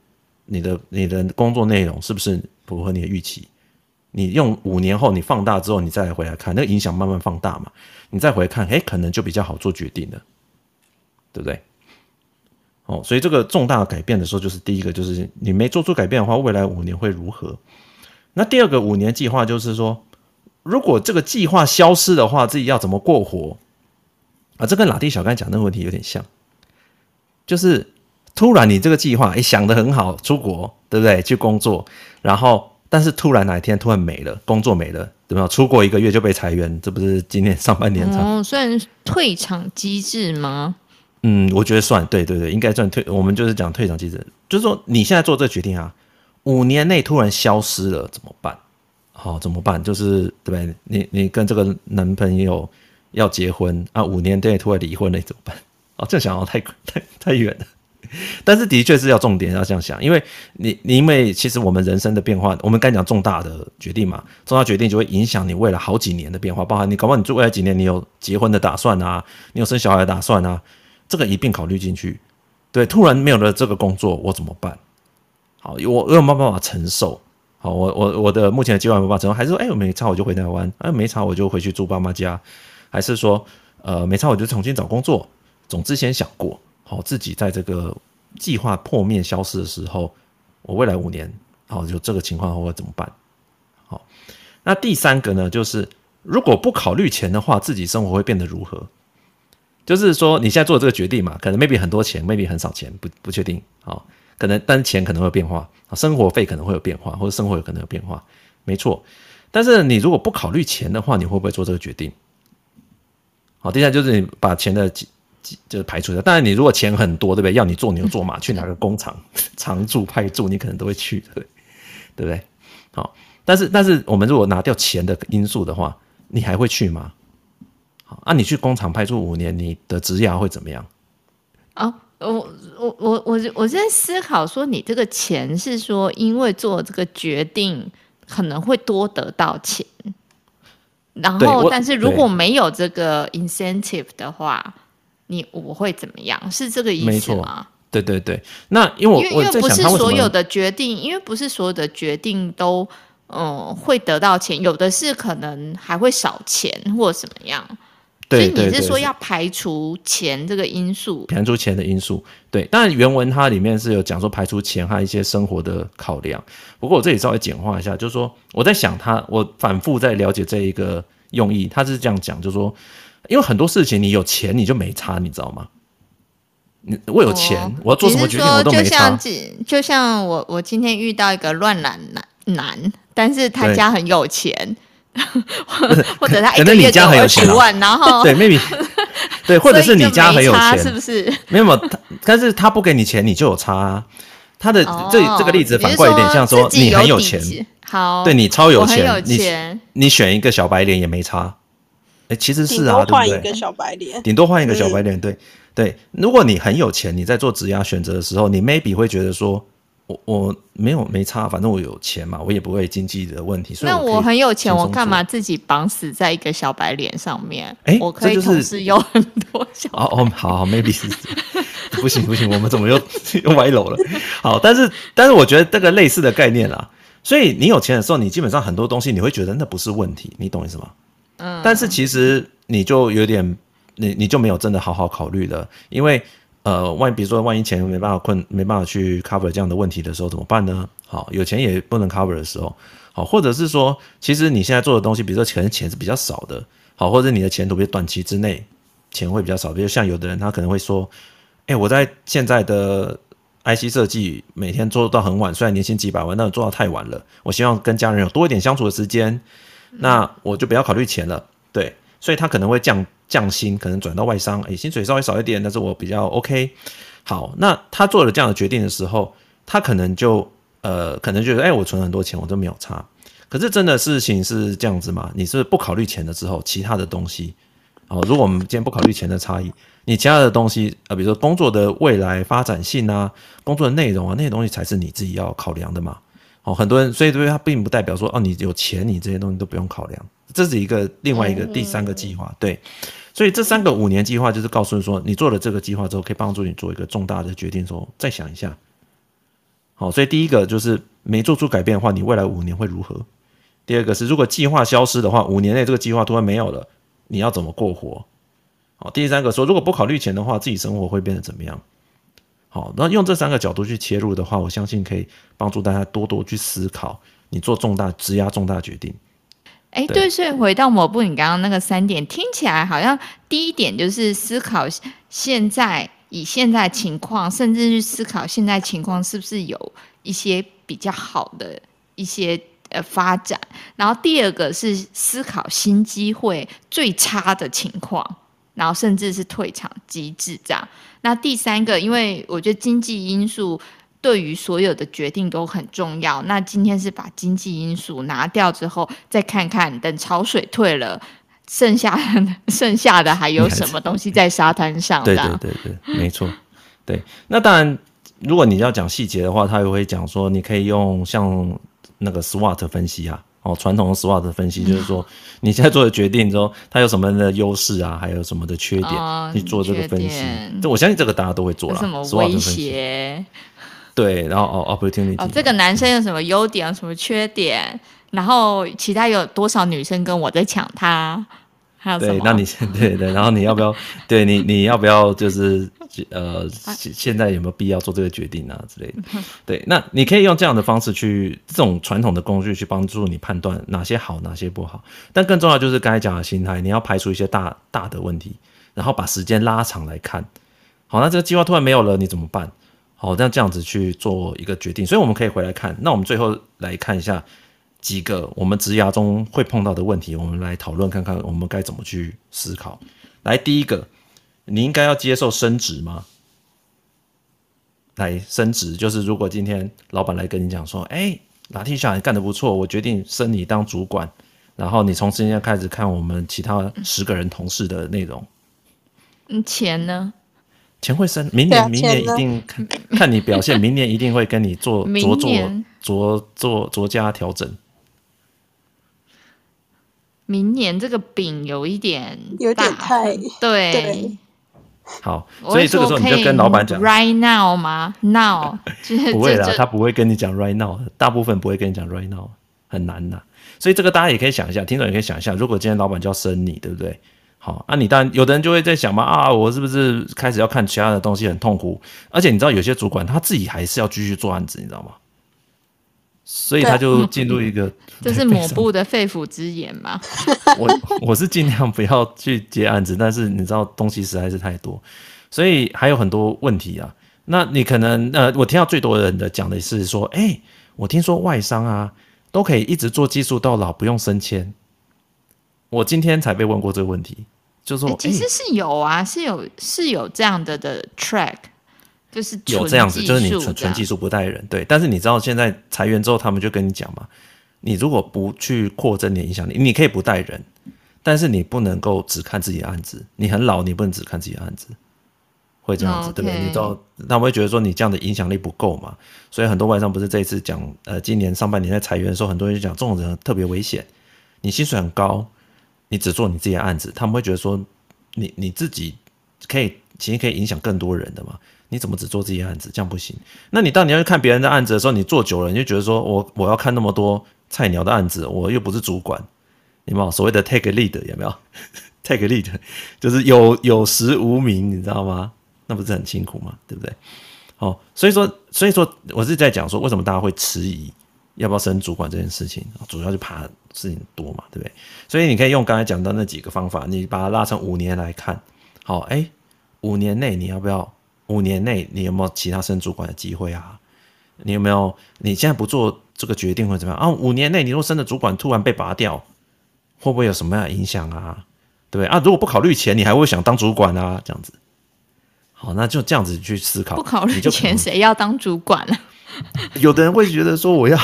你的你的工作内容是不是符合你的预期？你用五年后你放大之后，你再回来看，那个影响慢慢放大嘛，你再回来看，哎，可能就比较好做决定了，对不对？哦，所以这个重大改变的时候，就是第一个，就是你没做出改变的话，未来五年会如何？那第二个五年计划就是说，如果这个计划消失的话，自己要怎么过活？啊，这跟老弟小刚讲那个问题有点像，就是突然你这个计划，哎，想得很好，出国，对不对？去工作，然后但是突然哪一天突然没了，工作没了，对吧？出国一个月就被裁员，这不是今年上半年才？哦，算退场机制吗？嗯，我觉得算对对对，应该算退。我们就是讲退场机制，就是说你现在做这个决定啊，五年内突然消失了怎么办？好、哦，怎么办？就是对不对？你你跟这个男朋友要结婚啊，五年内突然离婚了，怎么办？哦，这想要太太太远了。但是的确是要重点要这样想，因为你你因为其实我们人生的变化，我们刚讲重大的决定嘛，重大决定就会影响你未来好几年的变化，包含你搞不好你做未来几年你有结婚的打算啊，你有生小孩的打算啊。这个一并考虑进去，对，突然没有了这个工作，我怎么办？好，我我有没有办法承受？好，我我我的目前的计划没办法承受，还是说，哎，我没差我就回台湾，哎，没差我就回去住爸妈家，还是说，呃，没差我就重新找工作？总之先想过，好，自己在这个计划破灭消失的时候，我未来五年好，有这个情况我会怎么办？好，那第三个呢，就是如果不考虑钱的话，自己生活会变得如何？就是说你现在做这个决定嘛，可能 maybe 很多钱，maybe 很少钱，不不确定。好，可能但是钱可能会有变化，生活费可能会有变化，或者生活有可能有变化，没错。但是你如果不考虑钱的话，你会不会做这个决定？好，第三就是你把钱的就是排除掉。当然，你如果钱很多，对不对？要你做牛做马 去哪个工厂 常驻派驻，你可能都会去，对对不对？好，但是但是我们如果拿掉钱的因素的话，你还会去吗？好，那、啊、你去工厂派驻五年，你的职涯会怎么样？哦，我我我我我在思考说，你这个钱是说因为做这个决定可能会多得到钱。然后，但是如果没有这个 incentive 的话，你我会怎么样？是这个意思吗？对对对。那因为我因为不是所有的决定，因为不是所有的决定都嗯会得到钱，有的是可能还会少钱或怎么样。所以你是说要排除钱这个因素？排除钱的因素，对。当然原文它里面是有讲说排除钱还有一些生活的考量。不过我这里稍微简化一下，就是说我在想他，我反复在了解这一个用意。他是这样讲，就是说，因为很多事情你有钱你就没差，你知道吗？你我有钱，哦、我要做什么决定我都没差。就像就像我我今天遇到一个乱男男男，但是他家很有钱。或者他可能你家很有钱，然后对，maybe 对，或者是你家很有钱，是不是？没有，但是他不给你钱，你就有差啊。他的这这个例子反过来有点像说，你很有钱，好，对你超有钱，你你选一个小白脸也没差。哎，其实是啊，对不对？顶多换一个小白脸，顶多换一个小白脸，对对。如果你很有钱，你在做职业选择的时候，你 maybe 会觉得说。我我没有没差，反正我有钱嘛，我也不会经济的问题。所以我那我很有钱，我干嘛自己绑死在一个小白脸上面？哎，我可以同时有很多小白脸。哦哦，好好，maybe 是不行不行，我们怎么又 又歪楼了？好，但是但是我觉得这个类似的概念啦，所以你有钱的时候，你基本上很多东西你会觉得那不是问题，你懂意思吗？嗯。但是其实你就有点，你你就没有真的好好考虑了，因为。呃，万一比如说，万一钱没办法困，没办法去 cover 这样的问题的时候，怎么办呢？好，有钱也不能 cover 的时候，好，或者是说，其实你现在做的东西，比如说可能钱是比较少的，好，或者你的前途比如短期之内钱会比较少，比如像有的人他可能会说，哎、我在现在的 IC 设计每天做到很晚，虽然年薪几百万，但做到太晚了，我希望跟家人有多一点相处的时间，那我就不要考虑钱了，对，所以他可能会降。降薪可能转到外商，诶，薪水稍微少一点，但是我比较 OK。好，那他做了这样的决定的时候，他可能就呃，可能觉得，哎，我存很多钱，我都没有差。可是真的事情是这样子吗？你是不考虑钱的之后，其他的东西，哦，如果我们今天不考虑钱的差异，你其他的东西，呃，比如说工作的未来发展性啊，工作的内容啊，那些东西才是你自己要考量的嘛。哦，很多人，所以对他并不代表说，哦，你有钱，你这些东西都不用考量。这是一个另外一个第三个计划，对，所以这三个五年计划就是告诉你说，你做了这个计划之后，可以帮助你做一个重大的决定，说再想一下。好，所以第一个就是没做出改变的话，你未来五年会如何？第二个是如果计划消失的话，五年内这个计划突然没有了，你要怎么过活？好，第三个说如果不考虑钱的话，自己生活会变得怎么样？好，那用这三个角度去切入的话，我相信可以帮助大家多多去思考，你做重大质押重大决定。哎，对，所以回到某部，你刚刚那个三点听起来好像第一点就是思考现在以现在情况，甚至去思考现在情况是不是有一些比较好的一些呃发展。然后第二个是思考新机会最差的情况，然后甚至是退场机制这样。那第三个，因为我觉得经济因素。对于所有的决定都很重要。那今天是把经济因素拿掉之后，再看看等潮水退了，剩下剩下的还有什么 东西在沙滩上？对对对对，没错。对，那当然，如果你要讲细节的话，他也会讲说，你可以用像那个 SWOT 分析啊，哦，传统的 SWOT 分析，就是说你现在做的决定之后，它有什么样的优势啊，还有什么的缺点，哦、去做这个分析。这我相信这个大家都会做了。什么威胁？对，然后哦，opportunity。哦，这个男生有什么优点，有什么缺点？然后其他有多少女生跟我在抢他？对，那你 对对，然后你要不要？对你你要不要？就是呃，现在有没有必要做这个决定啊之类的？对，那你可以用这样的方式去这种传统的工具去帮助你判断哪些好，哪些不好。但更重要就是刚才讲的心态，你要排除一些大大的问题，然后把时间拉长来看。好，那这个计划突然没有了，你怎么办？好，那这样子去做一个决定。所以我们可以回来看。那我们最后来看一下。几个我们职涯中会碰到的问题，我们来讨论看看，我们该怎么去思考。来，第一个，你应该要接受升职吗？来，升职就是如果今天老板来跟你讲说，哎，拉提小你干得不错，我决定升你当主管，然后你从今天开始看我们其他十个人同事的内容。嗯，钱呢？钱会升，明年明年一定看看你表现，明年一定会跟你做做做做做做加调整。明年这个饼有一点有点太对，对好，所以这个时候你就跟老板讲 right now 吗？now 不会啦，他不会跟你讲 right now，大部分不会跟你讲 right now，很难呐。所以这个大家也可以想一下，听众也可以想一下，如果今天老板就要升你，对不对？好，啊，你当然有的人就会在想嘛，啊，我是不是开始要看其他的东西很痛苦？而且你知道有些主管他自己还是要继续做案子，你知道吗？所以他就进入一个，这是抹布的肺腑之言嘛？我我是尽量不要去接案子，但是你知道东西实在是太多，所以还有很多问题啊。那你可能呃，我听到最多人的讲的是说，哎、欸，我听说外商啊都可以一直做技术到老，不用升迁。我今天才被问过这个问题，就说、欸、其实是有啊，是有是有这样的的 track。就是有这样子，就是你纯纯技术不带人，对。但是你知道现在裁员之后，他们就跟你讲嘛，你如果不去扩增你的影响力，你可以不带人，但是你不能够只看自己的案子。你很老，你不能只看自己的案子，会这样子，对不对？你知道他们会觉得说你这样的影响力不够嘛？所以很多外商不是这一次讲，呃，今年上半年在裁员的时候，很多人就讲这种人特别危险。你薪水很高，你只做你自己的案子，他们会觉得说你你自己可以其实可以影响更多人的嘛。你怎么只做自己案子？这样不行。那你当你要去看别人的案子的时候，你做久了，你就觉得说我我要看那么多菜鸟的案子，我又不是主管，有没有所谓的 take lead？有没有 take lead？就是有有实无名，你知道吗？那不是很辛苦吗？对不对？好，所以说所以说我是在讲说，为什么大家会迟疑要不要升主管这件事情，主要是怕事情多嘛，对不对？所以你可以用刚才讲到那几个方法，你把它拉成五年来看，好，哎，五年内你要不要？五年内你有没有其他升主管的机会啊？你有没有？你现在不做这个决定会怎么样啊？五年内你如果升的主管突然被拔掉，会不会有什么样的影响啊？对不对啊？如果不考虑钱，你还会想当主管啊？这样子，好，那就这样子去思考。不考虑钱，谁要当主管啊？有的人会觉得说，我要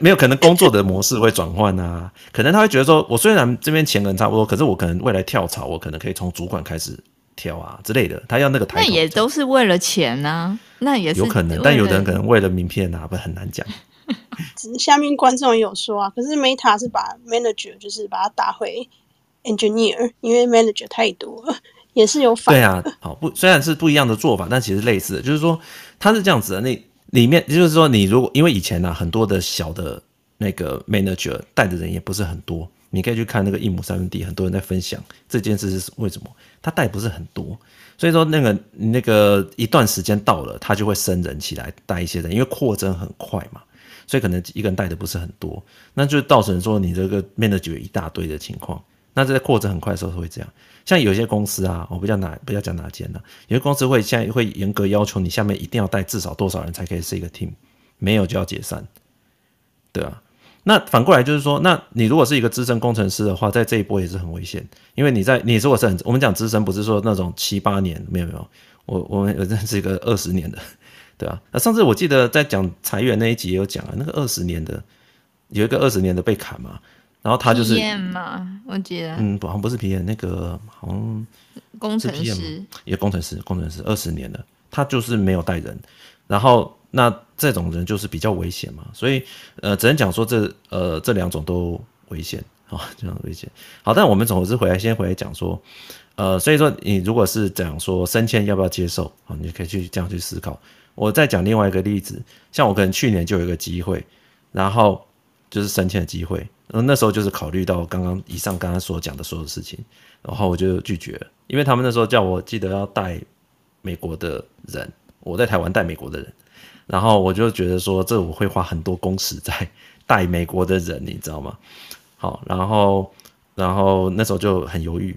没有可能工作的模式会转换啊？可能他会觉得说，我虽然这边钱可能差不多，可是我可能未来跳槽，我可能可以从主管开始。跳啊之类的，他要那个台，那也都是为了钱呐、啊，那也是有可能，但有的人可能为了名片啊，不很难讲。下面观众有说啊，可是 Meta 是把 manager 就是把它打回 engineer，因为 manager 太多了，也是有反。对啊，好不，虽然是不一样的做法，但其实类似的，就是说他是这样子的。那里面就是说，你如果因为以前呢、啊，很多的小的那个 manager 带的人也不是很多。你可以去看那个一亩三分地，很多人在分享这件事是为什么？他带不是很多，所以说那个那个一段时间到了，他就会升人起来带一些人，因为扩增很快嘛，所以可能一个人带的不是很多，那就造成说你这个 manager 一大堆的情况。那在扩增很快的时候会这样，像有些公司啊，我不叫哪不要讲哪间了，有些公司会现在会严格要求你下面一定要带至少多少人才可以是一个 team，没有就要解散，对啊。那反过来就是说，那你如果是一个资深工程师的话，在这一波也是很危险，因为你在你如果是很我们讲资深，不是说那种七八年，没有没有，我我们认识一个二十年的，对啊。那上次我记得在讲裁员那一集也有讲啊，那个二十年的有一个二十年的被砍嘛，然后他就是 PM 嘛，我记得，嗯，好像不是 PM，那个好像工程师，也工程师，工程师二十年的，他就是没有带人，然后。那这种人就是比较危险嘛，所以呃，只能讲说这呃这两种都危险啊，这样危险。好，但我们总是回来先回来讲说，呃，所以说你如果是讲说升迁要不要接受啊，你可以去这样去思考。我再讲另外一个例子，像我可能去年就有一个机会，然后就是升迁的机会。那时候就是考虑到刚刚以上刚刚所讲的所有事情，然后我就拒绝了，因为他们那时候叫我记得要带美国的人，我在台湾带美国的人，然后我就觉得说这我会花很多工时在带美国的人，你知道吗？好，然后然后那时候就很犹豫，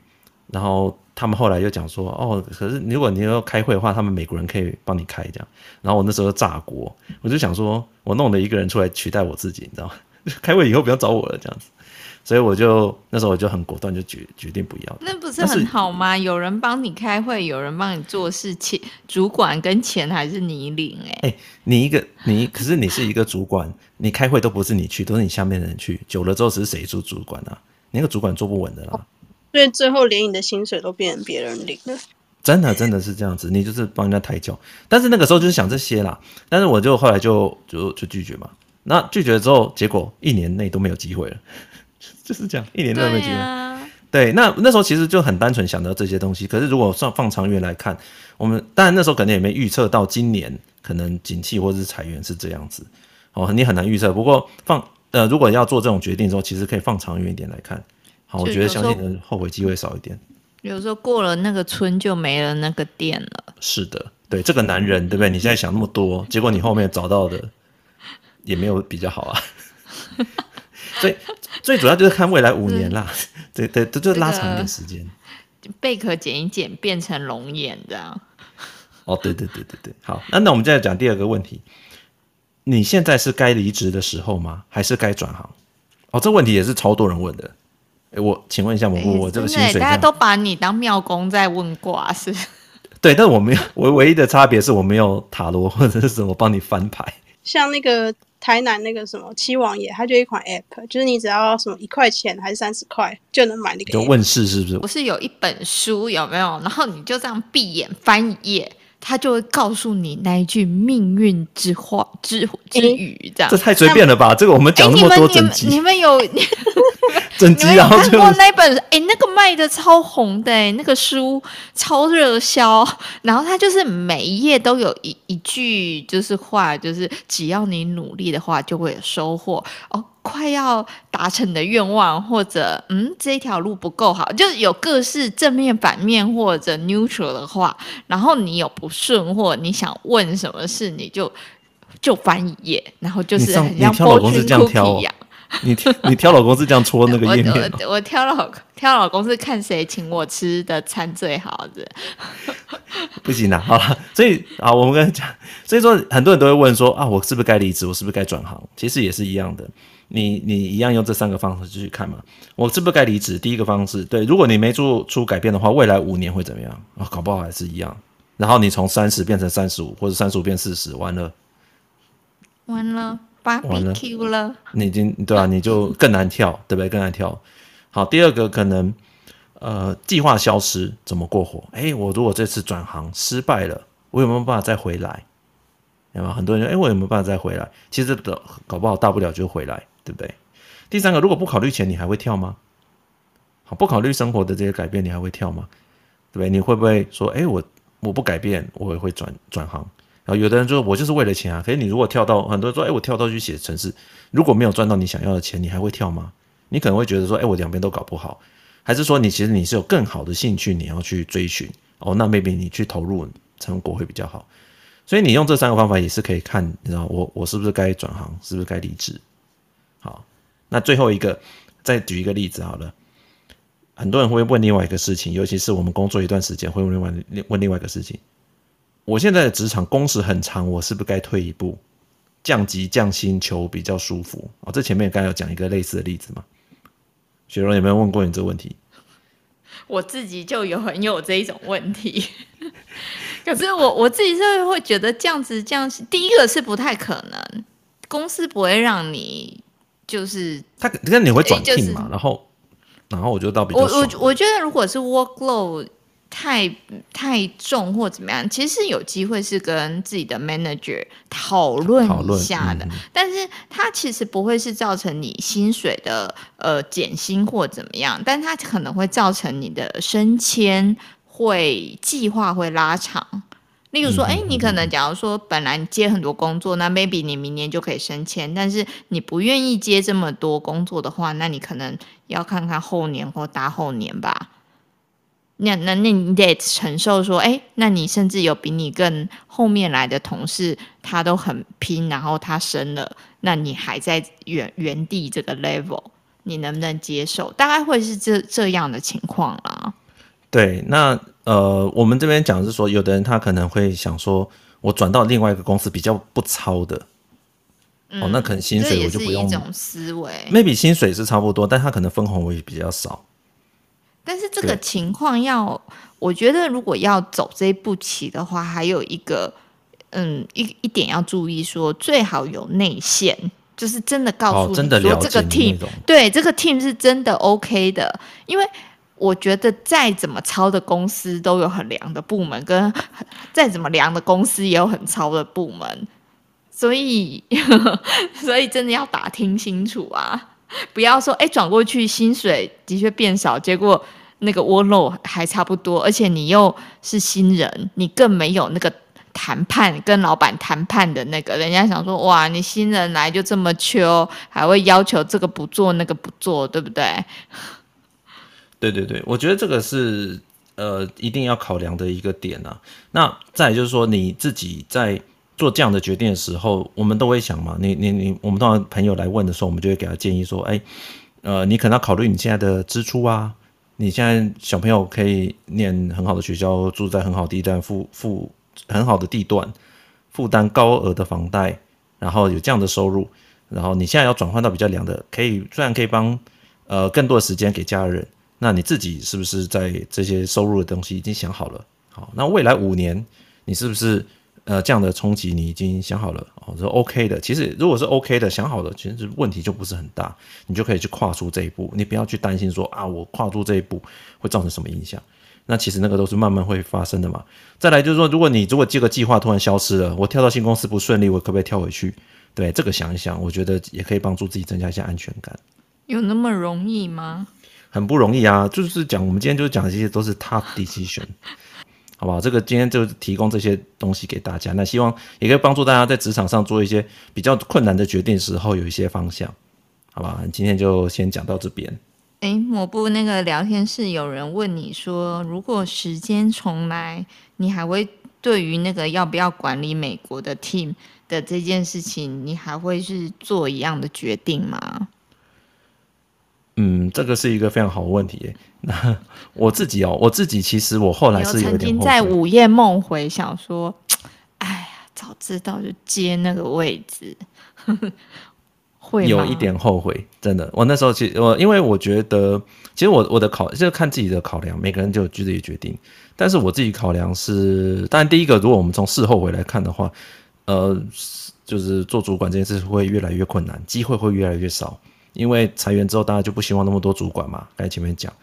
然后他们后来又讲说，哦，可是如果你要开会的话，他们美国人可以帮你开这样，然后我那时候炸锅，我就想说我弄了一个人出来取代我自己，你知道吗？开会以后不要找我了，这样子，所以我就那时候我就很果断，就决决定不要。那不是很好吗？有人帮你开会，有人帮你做事情，主管跟钱还是你领、欸？哎、欸，你一个你，可是你是一个主管，你开会都不是你去，都是你下面的人去。久了之后，是谁做主管啊？那个主管做不稳的啦。所以最后连你的薪水都变成别人领了。真的，真的是这样子，你就是帮人家抬轿。但是那个时候就是想这些啦，但是我就后来就就就拒绝嘛。那拒绝了之后，结果一年内都没有机会了，就是这样，一年都没有机会。对，那那时候其实就很单纯想到这些东西。可是如果算放长远来看，我们当然那时候可能也没预测到今年可能景气或者是裁员是这样子哦，你很难预测。不过放呃，如果要做这种决定之后，其实可以放长远一点来看。好，我觉得相信人后悔机会少一点。有时候过了那个村就没了那个店了。是的，对这个男人，对不对？你现在想那么多，结果你后面找到的。也没有比较好啊，所 以最主要就是看未来五年啦，对对，就拉长一点时间。贝壳剪一剪变成龙眼这样。哦，对对对对对，好，那那我们再来讲第二个问题，你现在是该离职的时候吗？还是该转行？哦，这问题也是超多人问的。哎，我请问一下，我我这个薪水，大家都把你当庙公在问卦是？对，但我没有，我唯一的差别是我没有塔罗或者是什么帮你翻牌，像那个。台南那个什么七王爷，它就一款 app，就是你只要什么一块钱还是三十块就能买那个。就问世是不是？不是有一本书有没有？然后你就这样闭眼翻一页，它就会告诉你那一句命运之话之之语，这样。这太随便了吧？这个我们讲那么多整集，你们有？整集然后就看过那本哎、欸，那个卖的超红的哎、欸，那个书超热销，然后它就是每一页都有一一句就是话，就是只要你努力的话，就会有收获哦。快要达成的愿望，或者嗯，这一条路不够好，就是有各式正面、反面或者 neutral 的话，然后你有不顺或你想问什么事，你就就翻一页，然后就是很像 fortune cookie 一样。你挑你挑老公是这样戳那个页面？我我，我挑老挑老公是看谁请我吃的餐最好的。不行啦，好了，所以啊，我们跟你讲，所以说很多人都会问说啊，我是不是该离职？我是不是该转行？其实也是一样的，你你一样用这三个方式去看嘛。我是不是该离职？第一个方式，对，如果你没做出改变的话，未来五年会怎么样啊？搞不好还是一样。然后你从三十变成三十五，或者三十五变四十，完了，完了。完了，了你已经对啊，你就更难跳，对不对？更难跳。好，第二个可能，呃，计划消失，怎么过活？哎，我如果这次转行失败了，我有没有办法再回来？有没有很多人说，哎，我有没有办法再回来？其实的，搞不好大不了就回来，对不对？第三个，如果不考虑钱，你还会跳吗？好，不考虑生活的这些改变，你还会跳吗？对不对？你会不会说，哎，我我不改变，我也会转转行？然后有的人就说，我就是为了钱啊。可是你如果跳到，很多人说，哎，我跳到去写程式，如果没有赚到你想要的钱，你还会跳吗？你可能会觉得说，哎，我两边都搞不好，还是说你其实你是有更好的兴趣，你要去追寻哦，那 maybe 你去投入成果会比较好。所以你用这三个方法也是可以看，你知道我我是不是该转行，是不是该离职？好，那最后一个再举一个例子好了。很多人会问另外一个事情，尤其是我们工作一段时间会问另外问另外一个事情。我现在的职场工时很长，我是不是该退一步，降级降薪，求比较舒服？哦，这前面刚有讲一个类似的例子吗？雪蓉有没有问过你这个问题？我自己就有很有这一种问题，可是我我自己是会觉得这样子降薪，第一个是不太可能，公司不会让你就是他，那你会转聘嘛？然后然后我就到比较我我我觉得如果是 workload。太太重或怎么样，其实是有机会是跟自己的 manager 讨论一下的，嗯、但是他其实不会是造成你薪水的呃减薪或怎么样，但他可能会造成你的升迁会计划会拉长，例如说，哎，你可能假如说本来接很多工作，那 maybe 你明年就可以升迁，但是你不愿意接这么多工作的话，那你可能要看看后年或大后年吧。那那那你得承受说，哎，那你甚至有比你更后面来的同事，他都很拼，然后他升了，那你还在原原地这个 level，你能不能接受？大概会是这这样的情况啦。对，那。呃，我们这边讲的是说，有的人他可能会想说，我转到另外一个公司比较不操的，嗯、哦，那可能薪水我就不用。这种思维。maybe 薪水是差不多，但他可能分红也比较少。但是这个情况要，我觉得如果要走这一步棋的话，还有一个，嗯，一一点要注意说，最好有内线，就是真的告诉你说这个 team，对，这个 team 是真的 OK 的，因为。我觉得再怎么超的公司都有很凉的部门，跟 再怎么凉的公司也有很超的部门，所以 所以真的要打听清楚啊！不要说哎，转过去薪水的确变少，结果那个窝肉还差不多，而且你又是新人，你更没有那个谈判跟老板谈判的那个，人家想说哇，你新人来就这么缺，还会要求这个不做那个不做，对不对？对对对，我觉得这个是呃一定要考量的一个点啊。那再就是说，你自己在做这样的决定的时候，我们都会想嘛，你你你，我们通常朋友来问的时候，我们就会给他建议说，哎，呃，你可能要考虑你现在的支出啊。你现在小朋友可以念很好的学校，住在很好地段，付付很好的地段，负担高额的房贷，然后有这样的收入，然后你现在要转换到比较凉的，可以虽然可以帮呃更多的时间给家人。那你自己是不是在这些收入的东西已经想好了？好，那未来五年你是不是呃这样的冲击你已经想好了？哦，是 OK 的。其实如果是 OK 的，想好了，其实问题就不是很大，你就可以去跨出这一步。你不要去担心说啊，我跨出这一步会造成什么影响？那其实那个都是慢慢会发生的嘛。再来就是说，如果你如果这个计划突然消失了，我跳到新公司不顺利，我可不可以跳回去？对，这个想一想，我觉得也可以帮助自己增加一些安全感。有那么容易吗？很不容易啊，就是讲我们今天就讲这些都是 tough decision，好不好？这个今天就提供这些东西给大家，那希望也可以帮助大家在职场上做一些比较困难的决定时候有一些方向，好吧？今天就先讲到这边。哎，抹布那个聊天室有人问你说，如果时间重来，你还会对于那个要不要管理美国的 team 的这件事情，你还会是做一样的决定吗？嗯，这个是一个非常好的问题。那我自己哦，我自己其实我后来是曾经在午夜梦回，想说，哎呀，早知道就接那个位置，会？有一点后悔，真的。我那时候其实我因为我觉得，其实我我的考就是看自己的考量，每个人就有自己决定。但是我自己考量是，当然第一个，如果我们从事后回来看的话，呃，就是做主管这件事会越来越困难，机会会越来越少。因为裁员之后，大家就不希望那么多主管嘛。刚才前面讲，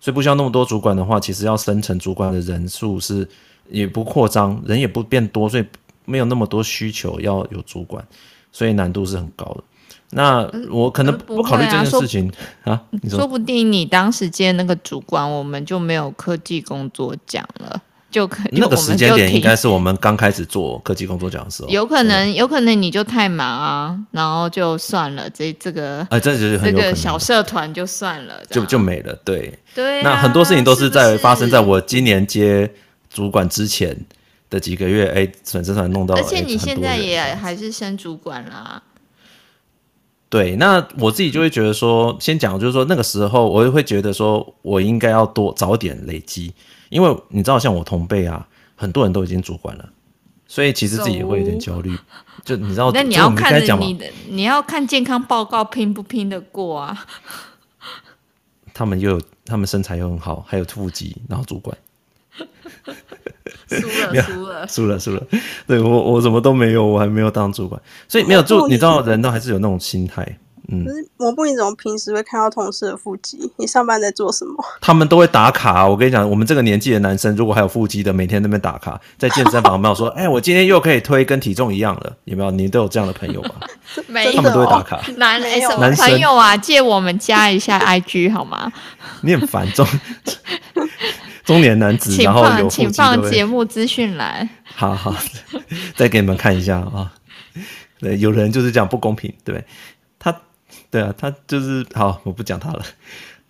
所以不需要那么多主管的话，其实要生成主管的人数是也不扩张，人也不变多，所以没有那么多需求要有主管，所以难度是很高的。那我可能不考虑这件事情啊，啊你说，说不定你当时接那个主管，我们就没有科技工作奖了。就可那个时间点应该是我们刚开始做科技工作奖的时候，有可能，有可能你就太忙啊，然后就算了，这这个，哎，这就是这个小社团就算了，就就没了，对对。那很多事情都是在发生在我今年接主管之前的几个月，哎，粉丝团弄到，而且你现在也还是升主管啦。对，那我自己就会觉得说，先讲就是说那个时候，我就会觉得说我应该要多早点累积。因为你知道，像我同辈啊，很多人都已经主管了，所以其实自己也会有点焦虑。就你知道，那你要看着你的，你要看健康报告拼不拼得过啊？他们又有，他们身材又很好，还有腹肌，然后主管 输了，输了，输了，输了。对我，我什么都没有，我还没有当主管，所以没有做你知道，人都还是有那种心态。嗯，可是我不，你怎么平时会看到同事的腹肌？你上班在做什么？他们都会打卡。啊我跟你讲，我们这个年纪的男生，如果还有腹肌的，每天在那边打卡，在健身房有没有说，哎、欸，我今天又可以推跟体重一样了，有没有？你都有这样的朋友吧？没有，他们都会打卡。男 人什么朋友啊？借我们加一下 IG 好吗？你很烦中中年男子，请然后有请放节目资讯栏。好好，再给你们看一下啊。对，有人就是这样不公平，对对啊，他就是好，我不讲他了。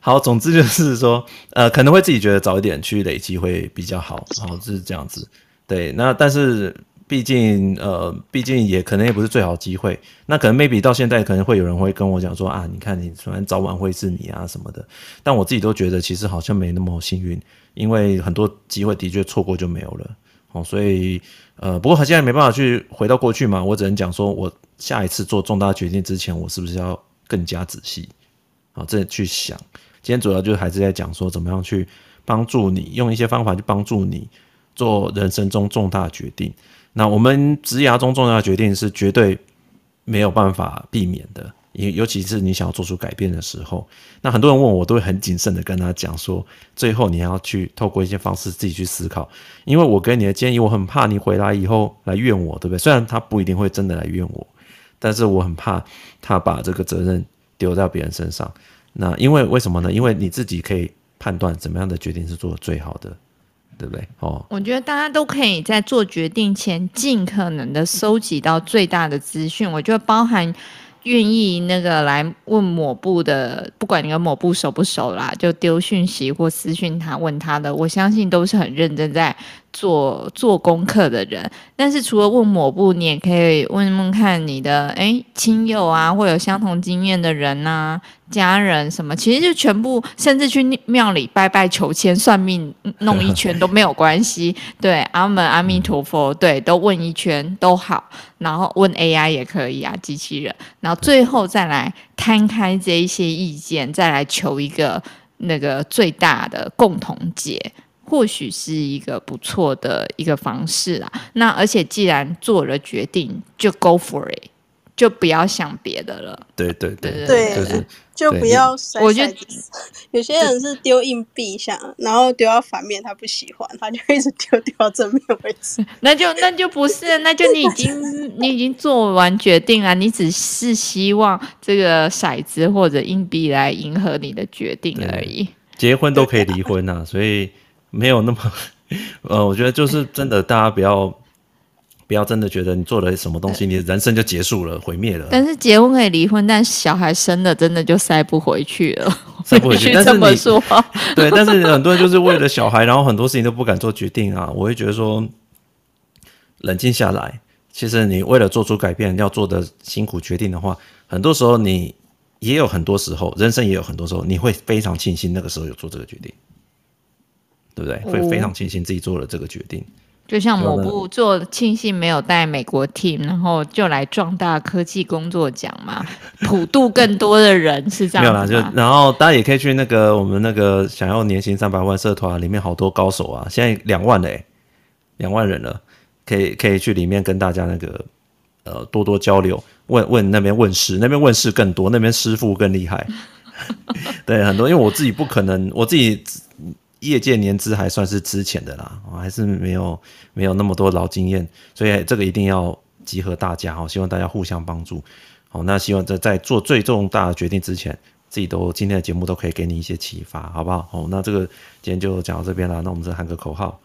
好，总之就是说，呃，可能会自己觉得早一点去累积会比较好，好，就是这样子。对，那但是毕竟，呃，毕竟也可能也不是最好机会。那可能 maybe 到现在，可能会有人会跟我讲说啊，你看你虽然早晚会是你啊什么的，但我自己都觉得其实好像没那么幸运，因为很多机会的确错过就没有了。哦，所以，呃，不过他现在没办法去回到过去嘛，我只能讲说，我下一次做重大决定之前，我是不是要更加仔细，好，这去想。今天主要就是还是在讲说，怎么样去帮助你，用一些方法去帮助你做人生中重大决定。那我们职涯中重大决定是绝对没有办法避免的。尤尤其是你想要做出改变的时候，那很多人问我，我都会很谨慎的跟他讲说，最后你要去透过一些方式自己去思考，因为我给你的建议，我很怕你回来以后来怨我，对不对？虽然他不一定会真的来怨我，但是我很怕他把这个责任丢在别人身上。那因为为什么呢？因为你自己可以判断怎么样的决定是做的最好的，对不对？哦，我觉得大家都可以在做决定前尽可能的收集到最大的资讯，我觉得包含。愿意那个来问某部的，不管你跟某部熟不熟啦，就丢讯息或私讯他问他的，我相信都是很认真在做做功课的人。但是除了问抹布，你也可以问问看你的诶亲友啊，或有相同经验的人呐、啊。家人什么，其实就全部，甚至去庙里拜拜求签、算命弄一圈都没有关系。对，阿门阿弥陀佛，对，都问一圈都好。然后问 AI 也可以啊，机器人。然后最后再来摊开这一些意见，再来求一个那个最大的共同解，或许是一个不错的一个方式啦。那而且既然做了决定，就 Go for it，就不要想别的了。对对对对，对就是。就不要。我觉得有些人是丢硬币，想然后丢到反面，他不喜欢，他就一直丢丢到正面为止。那就那就不是，那就你已经 你已经做完决定了，你只是希望这个骰子或者硬币来迎合你的决定而已。结婚都可以离婚呐，所以没有那么 呃，我觉得就是真的，大家不要。不要真的觉得你做了什么东西，你的人生就结束了，毁灭了。但是结婚可以离婚，但小孩生了真的就塞不回去了，塞不回去。这么说，对，但是很多人就是为了小孩，然后很多事情都不敢做决定啊。我会觉得说，冷静下来，其实你为了做出改变，要做的辛苦决定的话，很多时候你也有很多时候，人生也有很多时候，你会非常庆幸那个时候有做这个决定，对不对？会非常庆幸自己做了这个决定。就像我部做庆幸没有带美国 team，然后就来壮大科技工作奖嘛，普渡更多的人是这样。没有啦，就然后大家也可以去那个我们那个想要年薪三百万社团里面，好多高手啊，现在两万嘞，两万人了，可以可以去里面跟大家那个呃多多交流，问问那边问事，那边问事更多，那边师傅更厉害，对，很多，因为我自己不可能，我自己。业界年资还算是之前的啦，我还是没有没有那么多老经验，所以这个一定要集合大家，希望大家互相帮助。好，那希望在在做最重大的决定之前，自己都今天的节目都可以给你一些启发，好不好？好，那这个今天就讲到这边啦，那我们再喊个口号，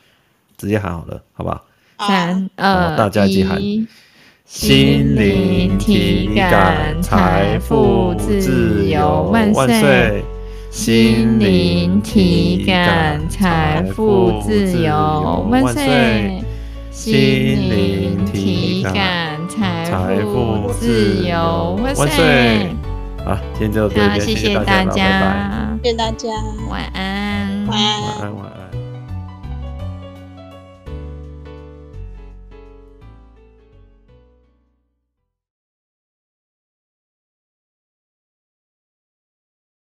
直接喊好了，好不好？三二大家一起喊，心灵体感，财富自由万岁！心灵体感，财富自由万岁！心灵体感，财富自由万岁！好，今天就到这边，谢谢大家，谢谢大家，晚安，晚安，晚安，晚安。